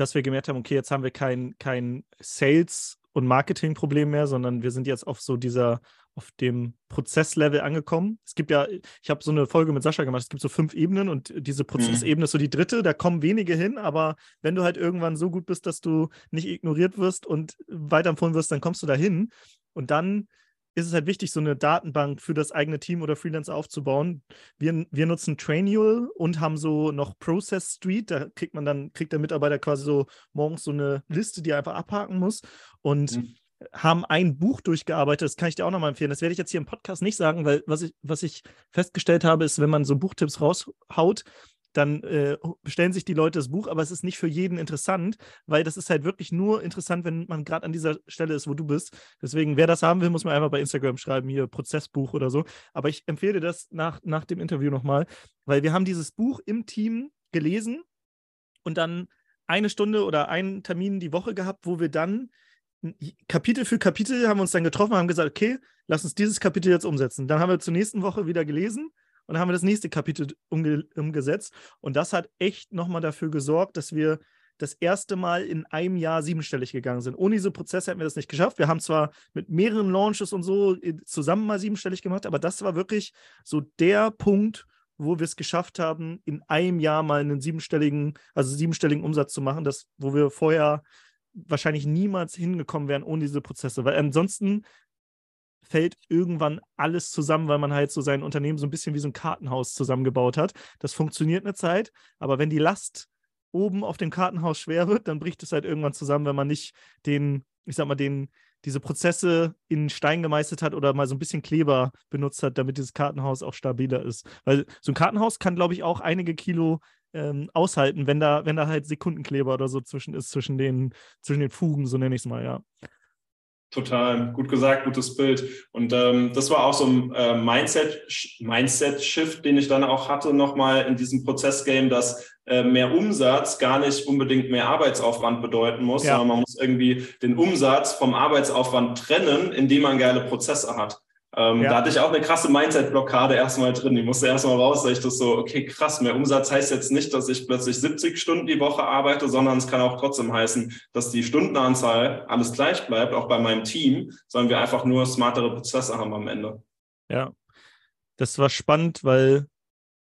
dass wir gemerkt haben, okay, jetzt haben wir kein, kein Sales- und Marketing-Problem mehr, sondern wir sind jetzt auf so dieser, auf dem Prozesslevel angekommen. Es gibt ja, ich habe so eine Folge mit Sascha gemacht, es gibt so fünf Ebenen und diese mhm. Prozessebene ist so die dritte, da kommen wenige hin, aber wenn du halt irgendwann so gut bist, dass du nicht ignoriert wirst und weiterempfohlen wirst, dann kommst du da hin und dann ist es halt wichtig, so eine Datenbank für das eigene Team oder Freelancer aufzubauen. Wir, wir nutzen Trainual und haben so noch Process Street. Da kriegt man dann, kriegt der Mitarbeiter quasi so morgens so eine Liste, die er einfach abhaken muss. Und mhm. haben ein Buch durchgearbeitet. Das kann ich dir auch nochmal empfehlen. Das werde ich jetzt hier im Podcast nicht sagen, weil was ich, was ich festgestellt habe, ist, wenn man so Buchtipps raushaut, dann äh, bestellen sich die Leute das Buch, aber es ist nicht für jeden interessant, weil das ist halt wirklich nur interessant, wenn man gerade an dieser Stelle ist, wo du bist. Deswegen, wer das haben will, muss man einfach bei Instagram schreiben, hier Prozessbuch oder so. Aber ich empfehle das nach, nach dem Interview nochmal, weil wir haben dieses Buch im Team gelesen und dann eine Stunde oder einen Termin die Woche gehabt, wo wir dann Kapitel für Kapitel haben uns dann getroffen, haben gesagt, okay, lass uns dieses Kapitel jetzt umsetzen. Dann haben wir zur nächsten Woche wieder gelesen und haben wir das nächste Kapitel umge umgesetzt. Und das hat echt nochmal dafür gesorgt, dass wir das erste Mal in einem Jahr siebenstellig gegangen sind. Ohne diese Prozesse hätten wir das nicht geschafft. Wir haben zwar mit mehreren Launches und so äh, zusammen mal siebenstellig gemacht, aber das war wirklich so der Punkt, wo wir es geschafft haben, in einem Jahr mal einen siebenstelligen, also siebenstelligen Umsatz zu machen, das, wo wir vorher wahrscheinlich niemals hingekommen wären ohne diese Prozesse. Weil ansonsten fällt irgendwann alles zusammen, weil man halt so sein Unternehmen so ein bisschen wie so ein Kartenhaus zusammengebaut hat. Das funktioniert eine Zeit, aber wenn die Last oben auf dem Kartenhaus schwer wird, dann bricht es halt irgendwann zusammen, wenn man nicht den, ich sag mal, den, diese Prozesse in Stein gemeißelt hat oder mal so ein bisschen Kleber benutzt hat, damit dieses Kartenhaus auch stabiler ist. Weil so ein Kartenhaus kann, glaube ich, auch einige Kilo ähm, aushalten, wenn da, wenn da halt Sekundenkleber oder so zwischen ist, zwischen den, zwischen den Fugen, so nenne ich es mal, ja. Total, gut gesagt, gutes Bild. Und ähm, das war auch so ein äh, Mindset-Shift, Mindset den ich dann auch hatte, nochmal in diesem Prozess-Game, dass äh, mehr Umsatz gar nicht unbedingt mehr Arbeitsaufwand bedeuten muss, ja. sondern man muss irgendwie den Umsatz vom Arbeitsaufwand trennen, indem man geile Prozesse hat. Ähm, ja. Da hatte ich auch eine krasse Mindset-Blockade erstmal drin. Die musste erstmal raus, da ich das so, okay, krass, mehr Umsatz heißt jetzt nicht, dass ich plötzlich 70 Stunden die Woche arbeite, sondern es kann auch trotzdem heißen, dass die Stundenanzahl alles gleich bleibt, auch bei meinem Team, sondern wir einfach nur smartere Prozesse haben am Ende. Ja, das war spannend, weil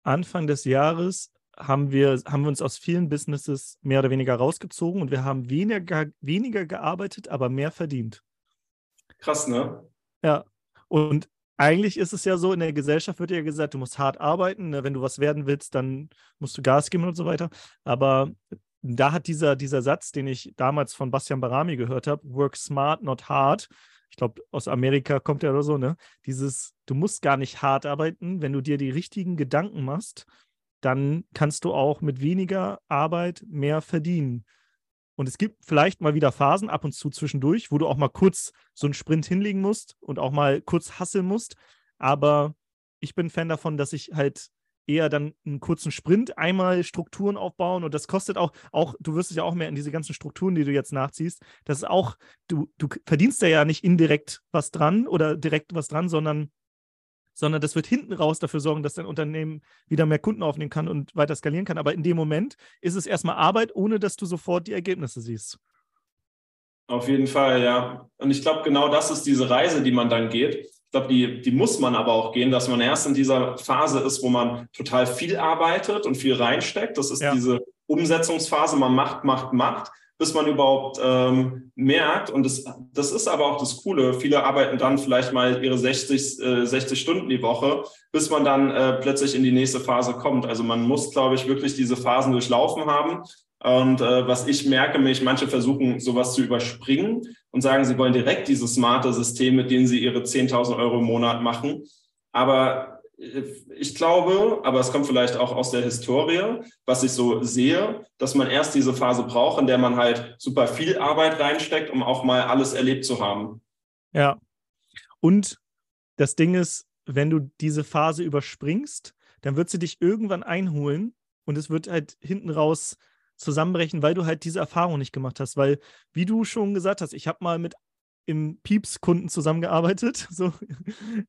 Anfang des Jahres haben wir, haben wir uns aus vielen Businesses mehr oder weniger rausgezogen und wir haben weniger, weniger gearbeitet, aber mehr verdient. Krass, ne? Ja, und eigentlich ist es ja so, in der Gesellschaft wird ja gesagt, du musst hart arbeiten. Ne? Wenn du was werden willst, dann musst du Gas geben und so weiter. Aber da hat dieser, dieser Satz, den ich damals von Bastian Barami gehört habe, work smart, not hard. Ich glaube, aus Amerika kommt er oder so, ne? Dieses, du musst gar nicht hart arbeiten, wenn du dir die richtigen Gedanken machst, dann kannst du auch mit weniger Arbeit mehr verdienen. Und es gibt vielleicht mal wieder Phasen ab und zu zwischendurch, wo du auch mal kurz so einen Sprint hinlegen musst und auch mal kurz hasseln musst. Aber ich bin Fan davon, dass ich halt eher dann einen kurzen Sprint, einmal Strukturen aufbauen und das kostet auch, auch, du wirst es ja auch mehr in diese ganzen Strukturen, die du jetzt nachziehst, das ist auch, du, du verdienst da ja nicht indirekt was dran oder direkt was dran, sondern sondern das wird hinten raus dafür sorgen, dass dein Unternehmen wieder mehr Kunden aufnehmen kann und weiter skalieren kann. Aber in dem Moment ist es erstmal Arbeit, ohne dass du sofort die Ergebnisse siehst. Auf jeden Fall, ja. Und ich glaube, genau das ist diese Reise, die man dann geht. Ich glaube, die, die muss man aber auch gehen, dass man erst in dieser Phase ist, wo man total viel arbeitet und viel reinsteckt. Das ist ja. diese Umsetzungsphase, man macht, macht, macht bis man überhaupt ähm, merkt. Und das, das ist aber auch das Coole. Viele arbeiten dann vielleicht mal ihre 60, äh, 60 Stunden die Woche, bis man dann äh, plötzlich in die nächste Phase kommt. Also man muss, glaube ich, wirklich diese Phasen durchlaufen haben. Und äh, was ich merke, mich, manche versuchen, sowas zu überspringen und sagen, sie wollen direkt dieses smarte System, mit dem sie ihre 10.000 Euro im Monat machen. Aber ich glaube, aber es kommt vielleicht auch aus der Historie, was ich so sehe, dass man erst diese Phase braucht, in der man halt super viel Arbeit reinsteckt, um auch mal alles erlebt zu haben. Ja. Und das Ding ist, wenn du diese Phase überspringst, dann wird sie dich irgendwann einholen und es wird halt hinten raus zusammenbrechen, weil du halt diese Erfahrung nicht gemacht hast. Weil, wie du schon gesagt hast, ich habe mal mit im Pieps-Kunden zusammengearbeitet, so.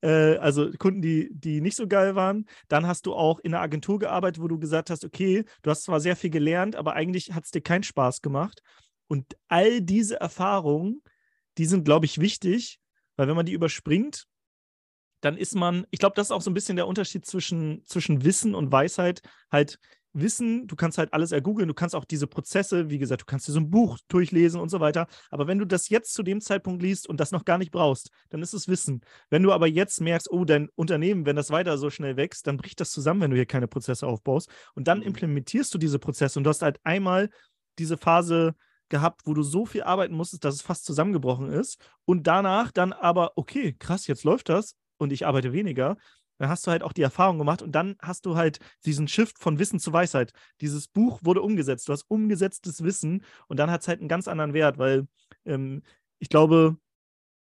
äh, also Kunden, die, die nicht so geil waren. Dann hast du auch in einer Agentur gearbeitet, wo du gesagt hast, okay, du hast zwar sehr viel gelernt, aber eigentlich hat es dir keinen Spaß gemacht. Und all diese Erfahrungen, die sind, glaube ich, wichtig, weil wenn man die überspringt, dann ist man, ich glaube, das ist auch so ein bisschen der Unterschied zwischen, zwischen Wissen und Weisheit. Halt, Wissen, du kannst halt alles ergoogeln, du kannst auch diese Prozesse, wie gesagt, du kannst dir so ein Buch durchlesen und so weiter. Aber wenn du das jetzt zu dem Zeitpunkt liest und das noch gar nicht brauchst, dann ist es Wissen. Wenn du aber jetzt merkst, oh, dein Unternehmen, wenn das weiter so schnell wächst, dann bricht das zusammen, wenn du hier keine Prozesse aufbaust. Und dann mhm. implementierst du diese Prozesse und du hast halt einmal diese Phase gehabt, wo du so viel arbeiten musstest, dass es fast zusammengebrochen ist. Und danach dann aber, okay, krass, jetzt läuft das und ich arbeite weniger dann hast du halt auch die Erfahrung gemacht und dann hast du halt diesen Shift von Wissen zu Weisheit. Dieses Buch wurde umgesetzt, du hast umgesetztes Wissen und dann hat es halt einen ganz anderen Wert, weil ähm, ich glaube,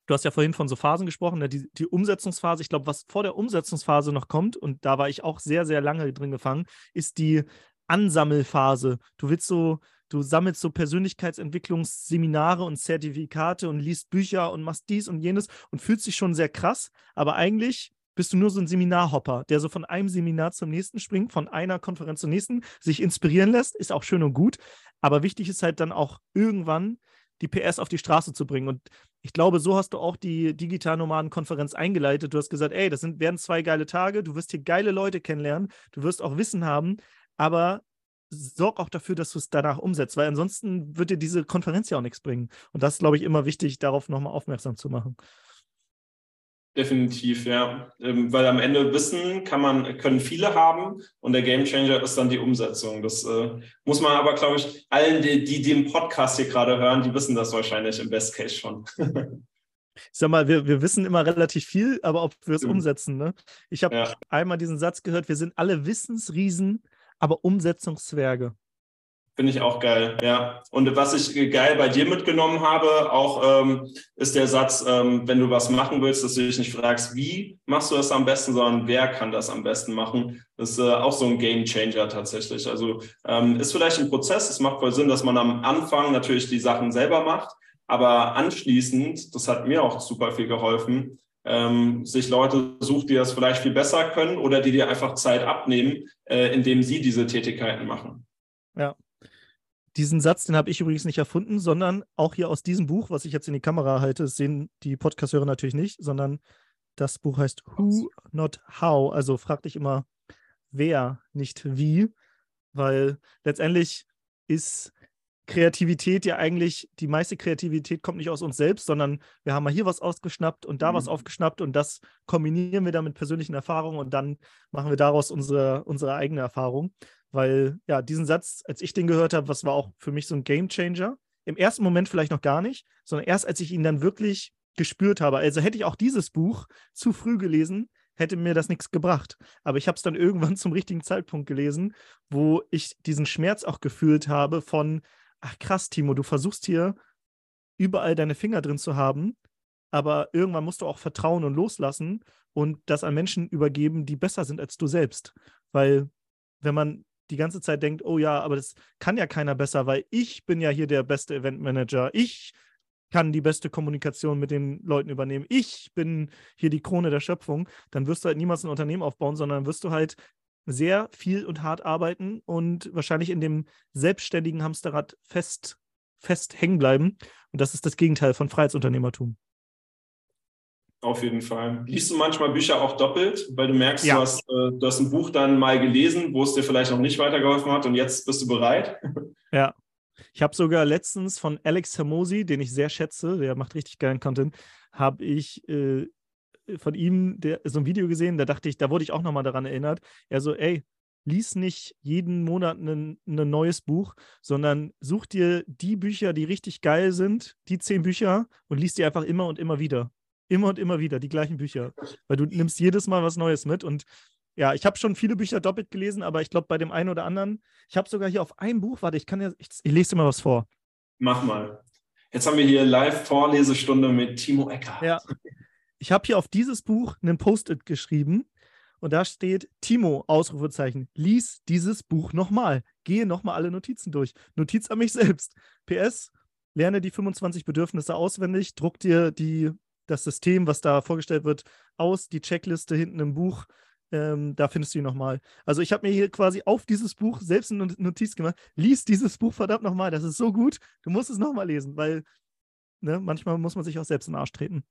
du hast ja vorhin von so Phasen gesprochen, ne? die, die Umsetzungsphase, ich glaube, was vor der Umsetzungsphase noch kommt, und da war ich auch sehr, sehr lange drin gefangen, ist die Ansammelphase. Du willst so, du sammelst so Persönlichkeitsentwicklungsseminare und Zertifikate und liest Bücher und machst dies und jenes und fühlst dich schon sehr krass, aber eigentlich bist du nur so ein Seminarhopper, der so von einem Seminar zum nächsten springt, von einer Konferenz zur nächsten, sich inspirieren lässt, ist auch schön und gut. Aber wichtig ist halt dann auch irgendwann die PS auf die Straße zu bringen. Und ich glaube, so hast du auch die Digital-Nomaden-Konferenz eingeleitet. Du hast gesagt, ey, das sind, werden zwei geile Tage, du wirst hier geile Leute kennenlernen, du wirst auch Wissen haben, aber sorg auch dafür, dass du es danach umsetzt, weil ansonsten wird dir diese Konferenz ja auch nichts bringen. Und das ist, glaube ich, immer wichtig, darauf nochmal aufmerksam zu machen. Definitiv, ja. Ähm, weil am Ende Wissen kann man, können viele haben und der Gamechanger ist dann die Umsetzung. Das äh, muss man aber, glaube ich, allen, die, die den Podcast hier gerade hören, die wissen das wahrscheinlich im Best Case schon. ich sag mal, wir, wir wissen immer relativ viel, aber ob wir es umsetzen, ne? Ich habe ja. einmal diesen Satz gehört, wir sind alle Wissensriesen, aber Umsetzungszwerge. Finde ich auch geil, ja. Und was ich geil bei dir mitgenommen habe, auch ähm, ist der Satz, ähm, wenn du was machen willst, dass du dich nicht fragst, wie machst du das am besten, sondern wer kann das am besten machen. Das ist äh, auch so ein Game Changer tatsächlich. Also ähm, ist vielleicht ein Prozess, es macht voll Sinn, dass man am Anfang natürlich die Sachen selber macht, aber anschließend, das hat mir auch super viel geholfen, ähm, sich Leute sucht, die das vielleicht viel besser können oder die dir einfach Zeit abnehmen, äh, indem sie diese Tätigkeiten machen. Ja, diesen Satz, den habe ich übrigens nicht erfunden, sondern auch hier aus diesem Buch, was ich jetzt in die Kamera halte, sehen die Podcast-Hörer natürlich nicht, sondern das Buch heißt Who, Not How. Also frag dich immer, wer, nicht wie, weil letztendlich ist Kreativität ja eigentlich, die meiste Kreativität kommt nicht aus uns selbst, sondern wir haben mal hier was ausgeschnappt und da mhm. was aufgeschnappt und das kombinieren wir dann mit persönlichen Erfahrungen und dann machen wir daraus unsere, unsere eigene Erfahrung. Weil, ja, diesen Satz, als ich den gehört habe, was war auch für mich so ein Game Changer. Im ersten Moment vielleicht noch gar nicht, sondern erst als ich ihn dann wirklich gespürt habe. Also hätte ich auch dieses Buch zu früh gelesen, hätte mir das nichts gebracht. Aber ich habe es dann irgendwann zum richtigen Zeitpunkt gelesen, wo ich diesen Schmerz auch gefühlt habe von, ach krass, Timo, du versuchst hier überall deine Finger drin zu haben, aber irgendwann musst du auch vertrauen und loslassen und das an Menschen übergeben, die besser sind als du selbst. weil wenn man die ganze Zeit denkt, oh ja, aber das kann ja keiner besser, weil ich bin ja hier der beste Eventmanager. Ich kann die beste Kommunikation mit den Leuten übernehmen. Ich bin hier die Krone der Schöpfung. Dann wirst du halt niemals ein Unternehmen aufbauen, sondern wirst du halt sehr viel und hart arbeiten und wahrscheinlich in dem selbstständigen Hamsterrad fest, fest hängen bleiben. Und das ist das Gegenteil von Freiheitsunternehmertum. Auf jeden Fall. Liest du manchmal Bücher auch doppelt, weil du merkst, ja. du, hast, äh, du hast ein Buch dann mal gelesen, wo es dir vielleicht noch nicht weitergeholfen hat und jetzt bist du bereit? Ja. Ich habe sogar letztens von Alex Hermosi, den ich sehr schätze, der macht richtig geilen Content, habe ich äh, von ihm der, so ein Video gesehen, da dachte ich, da wurde ich auch nochmal daran erinnert. Er so, ey, lies nicht jeden Monat ein neues Buch, sondern such dir die Bücher, die richtig geil sind, die zehn Bücher und liest die einfach immer und immer wieder immer und immer wieder die gleichen Bücher, weil du nimmst jedes Mal was Neues mit und ja, ich habe schon viele Bücher doppelt gelesen, aber ich glaube bei dem einen oder anderen, ich habe sogar hier auf einem Buch, warte, ich kann ja, ich, ich lese dir mal was vor. Mach mal. Jetzt haben wir hier Live-Vorlesestunde mit Timo Ecker. Ja. Ich habe hier auf dieses Buch einen Post-it geschrieben und da steht Timo, Ausrufezeichen, lies dieses Buch nochmal. Gehe nochmal alle Notizen durch. Notiz an mich selbst. PS, lerne die 25 Bedürfnisse auswendig, druck dir die das System, was da vorgestellt wird, aus, die Checkliste hinten im Buch. Ähm, da findest du ihn nochmal. Also ich habe mir hier quasi auf dieses Buch selbst eine Notiz gemacht. Lies dieses Buch verdammt nochmal. Das ist so gut. Du musst es nochmal lesen, weil ne, manchmal muss man sich auch selbst in den Arsch treten.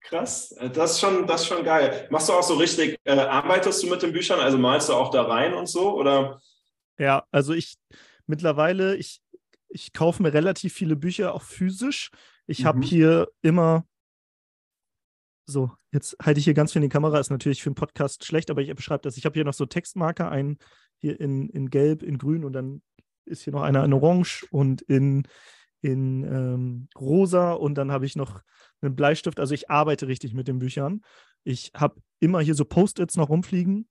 Krass, äh, das ist schon, das ist schon geil. Machst du auch so richtig, äh, arbeitest du mit den Büchern, also malst du auch da rein und so, oder? Ja, also ich mittlerweile, ich, ich kaufe mir relativ viele Bücher auch physisch. Ich mhm. habe hier immer so, jetzt halte ich hier ganz viel in die Kamera, ist natürlich für einen Podcast schlecht, aber ich beschreibe das. Ich habe hier noch so Textmarker, einen hier in, in Gelb, in Grün und dann ist hier noch einer in Orange und in, in ähm, Rosa und dann habe ich noch einen Bleistift. Also ich arbeite richtig mit den Büchern. Ich habe immer hier so Post-its noch rumfliegen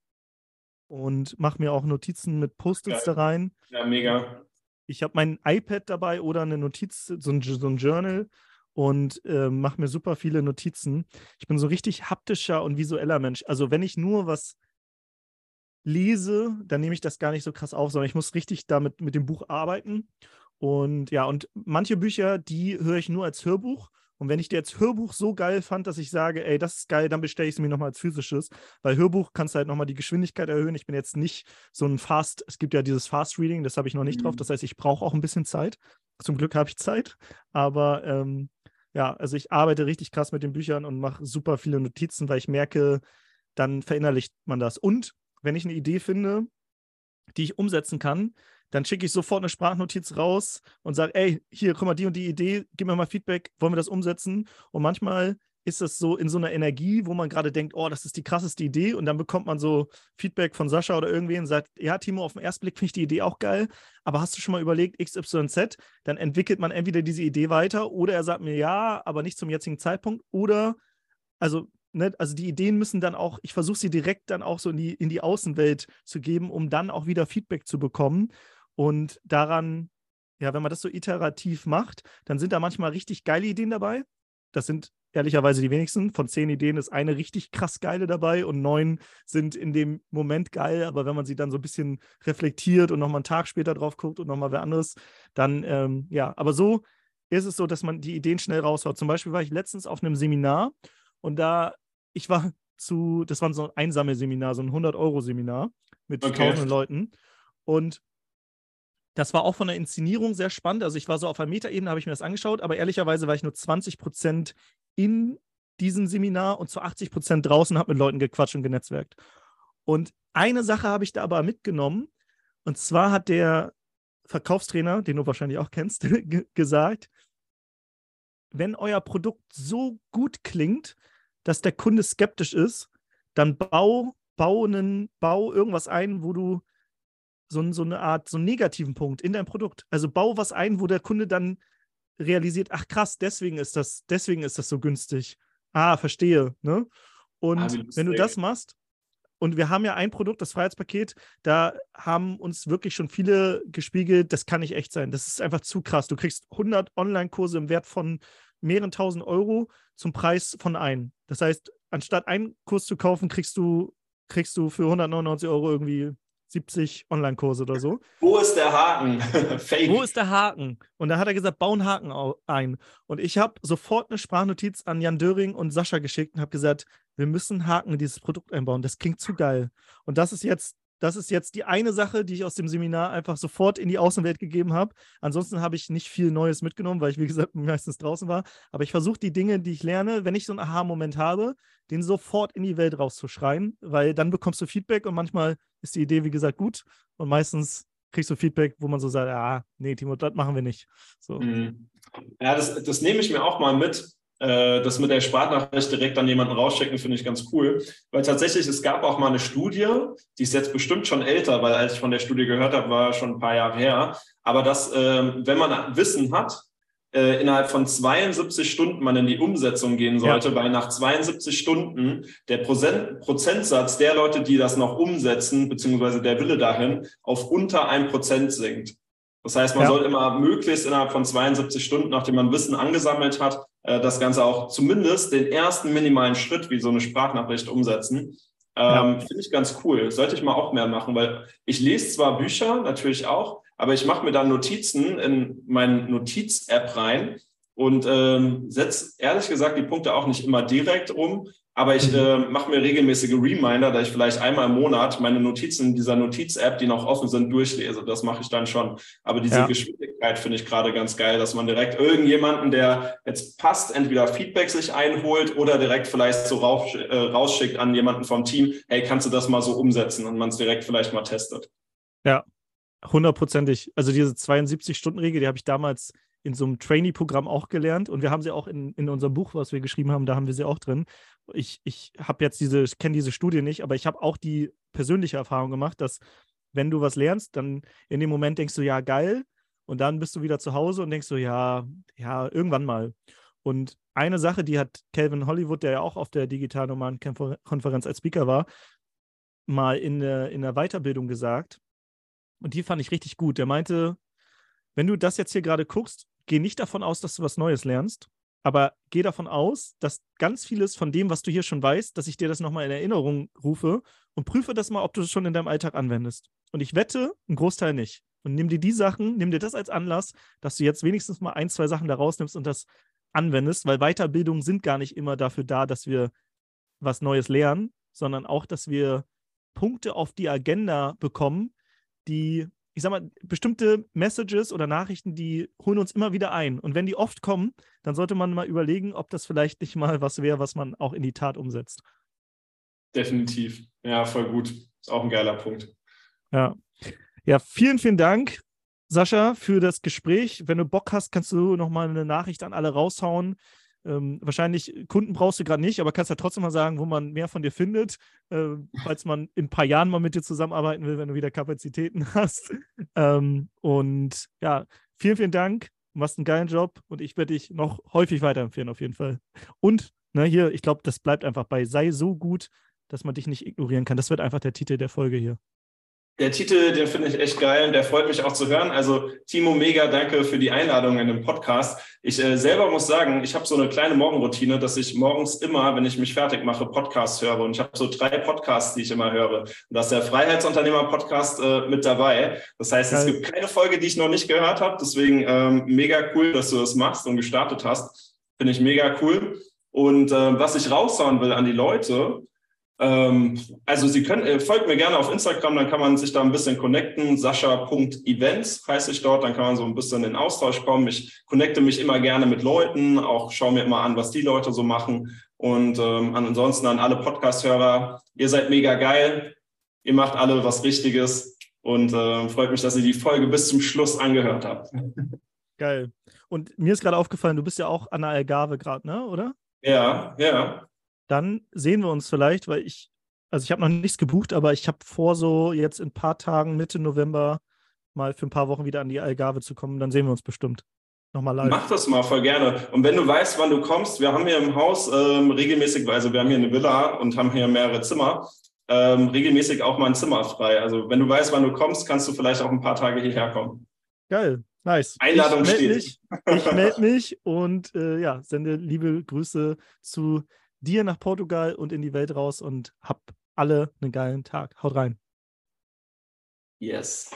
und mache mir auch Notizen mit Post-its da rein. Ja, mega. Ich habe mein iPad dabei oder eine Notiz, so ein, so ein Journal und äh, mache mir super viele Notizen. Ich bin so richtig haptischer und visueller Mensch. Also wenn ich nur was lese, dann nehme ich das gar nicht so krass auf, sondern ich muss richtig damit mit dem Buch arbeiten. Und ja, und manche Bücher, die höre ich nur als Hörbuch. Und wenn ich die als Hörbuch so geil fand, dass ich sage, ey, das ist geil, dann bestelle ich es mir nochmal als physisches. Weil Hörbuch kannst du halt nochmal die Geschwindigkeit erhöhen. Ich bin jetzt nicht so ein Fast, es gibt ja dieses Fast Reading, das habe ich noch nicht mhm. drauf. Das heißt, ich brauche auch ein bisschen Zeit. Zum Glück habe ich Zeit. Aber ähm, ja, also ich arbeite richtig krass mit den Büchern und mache super viele Notizen, weil ich merke, dann verinnerlicht man das. Und wenn ich eine Idee finde, die ich umsetzen kann, dann schicke ich sofort eine Sprachnotiz raus und sage, ey, hier, guck mal, die und die Idee, gib mir mal Feedback, wollen wir das umsetzen? Und manchmal ist das so in so einer Energie, wo man gerade denkt, oh, das ist die krasseste Idee und dann bekommt man so Feedback von Sascha oder irgendwen und sagt, ja, Timo, auf den ersten Blick finde ich die Idee auch geil, aber hast du schon mal überlegt XYZ? Dann entwickelt man entweder diese Idee weiter oder er sagt mir ja, aber nicht zum jetzigen Zeitpunkt oder, also, ne, also die Ideen müssen dann auch, ich versuche sie direkt dann auch so in die, in die Außenwelt zu geben, um dann auch wieder Feedback zu bekommen und daran ja, wenn man das so iterativ macht, dann sind da manchmal richtig geile Ideen dabei. Das sind ehrlicherweise die wenigsten. Von zehn Ideen ist eine richtig krass geile dabei und neun sind in dem Moment geil, aber wenn man sie dann so ein bisschen reflektiert und nochmal einen Tag später drauf guckt und nochmal wer anderes, dann ähm, ja, aber so ist es so, dass man die Ideen schnell raushaut. Zum Beispiel war ich letztens auf einem Seminar und da, ich war zu, das war so ein Einsammelseminar, so ein 100-Euro-Seminar mit okay. tausenden Leuten und das war auch von der Inszenierung sehr spannend. Also ich war so auf einer Metaebene, habe ich mir das angeschaut, aber ehrlicherweise war ich nur 20 Prozent in diesem Seminar und zu 80 Prozent draußen, habe mit Leuten gequatscht und genetzwerkt. Und eine Sache habe ich da aber mitgenommen. Und zwar hat der Verkaufstrainer, den du wahrscheinlich auch kennst, gesagt, wenn euer Produkt so gut klingt, dass der Kunde skeptisch ist, dann bau, bau, einen, bau irgendwas ein, wo du so, so eine Art, so einen negativen Punkt in dein Produkt. Also bau was ein, wo der Kunde dann realisiert, ach krass, deswegen ist das, deswegen ist das so günstig. Ah, verstehe. Ne? Und ah, wenn du das machst, und wir haben ja ein Produkt, das Freiheitspaket, da haben uns wirklich schon viele gespiegelt, das kann nicht echt sein. Das ist einfach zu krass. Du kriegst 100 Online-Kurse im Wert von mehreren tausend Euro zum Preis von einem. Das heißt, anstatt einen Kurs zu kaufen, kriegst du, kriegst du für 199 Euro irgendwie 70 Online-Kurse oder so. Wo ist der Haken? Fake. Wo ist der Haken? Und da hat er gesagt, bau einen Haken ein. Und ich habe sofort eine Sprachnotiz an Jan Döring und Sascha geschickt und habe gesagt, wir müssen Haken in dieses Produkt einbauen. Das klingt zu geil. Und das ist jetzt das ist jetzt die eine Sache, die ich aus dem Seminar einfach sofort in die Außenwelt gegeben habe. Ansonsten habe ich nicht viel Neues mitgenommen, weil ich, wie gesagt, meistens draußen war. Aber ich versuche die Dinge, die ich lerne, wenn ich so einen Aha-Moment habe, den sofort in die Welt rauszuschreien, weil dann bekommst du Feedback und manchmal ist die Idee, wie gesagt, gut. Und meistens kriegst du Feedback, wo man so sagt, ah, nee, Timo, das machen wir nicht. So. Mhm. Ja, das, das nehme ich mir auch mal mit äh, das mit der Sprachnachricht direkt an jemanden rausschicken, finde ich ganz cool. Weil tatsächlich, es gab auch mal eine Studie, die ist jetzt bestimmt schon älter, weil als ich von der Studie gehört habe, war schon ein paar Jahre her. Aber dass, äh, wenn man Wissen hat, äh, innerhalb von 72 Stunden man in die Umsetzung gehen sollte, ja. weil nach 72 Stunden der Prozent, Prozentsatz der Leute, die das noch umsetzen, beziehungsweise der Wille dahin, auf unter ein Prozent sinkt. Das heißt, man ja. soll immer möglichst innerhalb von 72 Stunden, nachdem man Wissen angesammelt hat, äh, das Ganze auch zumindest den ersten minimalen Schritt wie so eine Sprachnachricht umsetzen. Ähm, ja. Finde ich ganz cool. Sollte ich mal auch mehr machen, weil ich lese zwar Bücher, natürlich auch, aber ich mache mir dann Notizen in meine Notiz-App rein und ähm, setze ehrlich gesagt die Punkte auch nicht immer direkt um, aber ich mhm. äh, mache mir regelmäßige Reminder, dass ich vielleicht einmal im Monat meine Notizen in dieser Notiz-App, die noch offen sind, durchlese. Das mache ich dann schon. Aber diese ja. Geschwindigkeit finde ich gerade ganz geil, dass man direkt irgendjemanden, der jetzt passt, entweder Feedback sich einholt oder direkt vielleicht so raus, äh, rausschickt an jemanden vom Team, hey, kannst du das mal so umsetzen und man es direkt vielleicht mal testet. Ja, hundertprozentig. Also diese 72-Stunden-Regel, die habe ich damals in so einem Trainee-Programm auch gelernt und wir haben sie auch in, in unserem Buch, was wir geschrieben haben, da haben wir sie auch drin. Ich, ich habe jetzt diese, kenne diese Studie nicht, aber ich habe auch die persönliche Erfahrung gemacht, dass wenn du was lernst, dann in dem Moment denkst du, ja, geil, und dann bist du wieder zu Hause und denkst du, ja, ja, irgendwann mal. Und eine Sache, die hat Calvin Hollywood, der ja auch auf der digitalen Nomaden-Konferenz als Speaker war, mal in der, in der Weiterbildung gesagt. Und die fand ich richtig gut. Der meinte, wenn du das jetzt hier gerade guckst, geh nicht davon aus, dass du was Neues lernst, aber geh davon aus, dass ganz vieles von dem, was du hier schon weißt, dass ich dir das nochmal in Erinnerung rufe und prüfe das mal, ob du es schon in deinem Alltag anwendest. Und ich wette, ein Großteil nicht. Und nimm dir die Sachen, nimm dir das als Anlass, dass du jetzt wenigstens mal ein, zwei Sachen da rausnimmst und das anwendest, weil Weiterbildungen sind gar nicht immer dafür da, dass wir was Neues lernen, sondern auch, dass wir Punkte auf die Agenda bekommen, die ich sag mal, bestimmte Messages oder Nachrichten, die holen uns immer wieder ein. Und wenn die oft kommen, dann sollte man mal überlegen, ob das vielleicht nicht mal was wäre, was man auch in die Tat umsetzt. Definitiv. Ja, voll gut. Ist auch ein geiler Punkt. Ja. Ja, vielen, vielen Dank, Sascha, für das Gespräch. Wenn du Bock hast, kannst du nochmal eine Nachricht an alle raushauen. Ähm, wahrscheinlich Kunden brauchst du gerade nicht, aber kannst ja trotzdem mal sagen, wo man mehr von dir findet, äh, falls man in ein paar Jahren mal mit dir zusammenarbeiten will, wenn du wieder Kapazitäten hast. Ähm, und ja, vielen, vielen Dank. Du machst einen geilen Job und ich werde dich noch häufig weiterempfehlen, auf jeden Fall. Und ne, hier, ich glaube, das bleibt einfach bei sei so gut, dass man dich nicht ignorieren kann. Das wird einfach der Titel der Folge hier. Der Titel, den finde ich echt geil und der freut mich auch zu hören. Also Timo, mega danke für die Einladung in den Podcast. Ich äh, selber muss sagen, ich habe so eine kleine Morgenroutine, dass ich morgens immer, wenn ich mich fertig mache, Podcasts höre. Und ich habe so drei Podcasts, die ich immer höre. Und da ist der Freiheitsunternehmer-Podcast äh, mit dabei. Das heißt, geil. es gibt keine Folge, die ich noch nicht gehört habe. Deswegen ähm, mega cool, dass du das machst und gestartet hast. Finde ich mega cool. Und äh, was ich raushauen will an die Leute, ähm, also Sie können, äh, folgt mir gerne auf Instagram, dann kann man sich da ein bisschen connecten. Sascha.events heiße ich dort, dann kann man so ein bisschen in Austausch kommen. Ich connecte mich immer gerne mit Leuten, auch schaue mir immer an, was die Leute so machen. Und ähm, ansonsten an alle Podcast-Hörer, ihr seid mega geil, ihr macht alle was Richtiges und äh, freut mich, dass ihr die Folge bis zum Schluss angehört habt. Geil. Und mir ist gerade aufgefallen, du bist ja auch an der Algarve gerade, ne, oder? Ja, ja dann sehen wir uns vielleicht, weil ich, also ich habe noch nichts gebucht, aber ich habe vor, so jetzt in ein paar Tagen, Mitte November, mal für ein paar Wochen wieder an die Algarve zu kommen. Dann sehen wir uns bestimmt. Nochmal live. Mach das mal voll gerne. Und wenn du weißt, wann du kommst, wir haben hier im Haus ähm, regelmäßig, also wir haben hier eine Villa und haben hier mehrere Zimmer, ähm, regelmäßig auch mal ein Zimmer frei. Also wenn du weißt, wann du kommst, kannst du vielleicht auch ein paar Tage hierher kommen. Geil, nice. Einladung ich steht. Mich, ich melde mich und äh, ja, sende liebe Grüße zu dir nach Portugal und in die Welt raus und hab alle einen geilen Tag. Haut rein. Yes.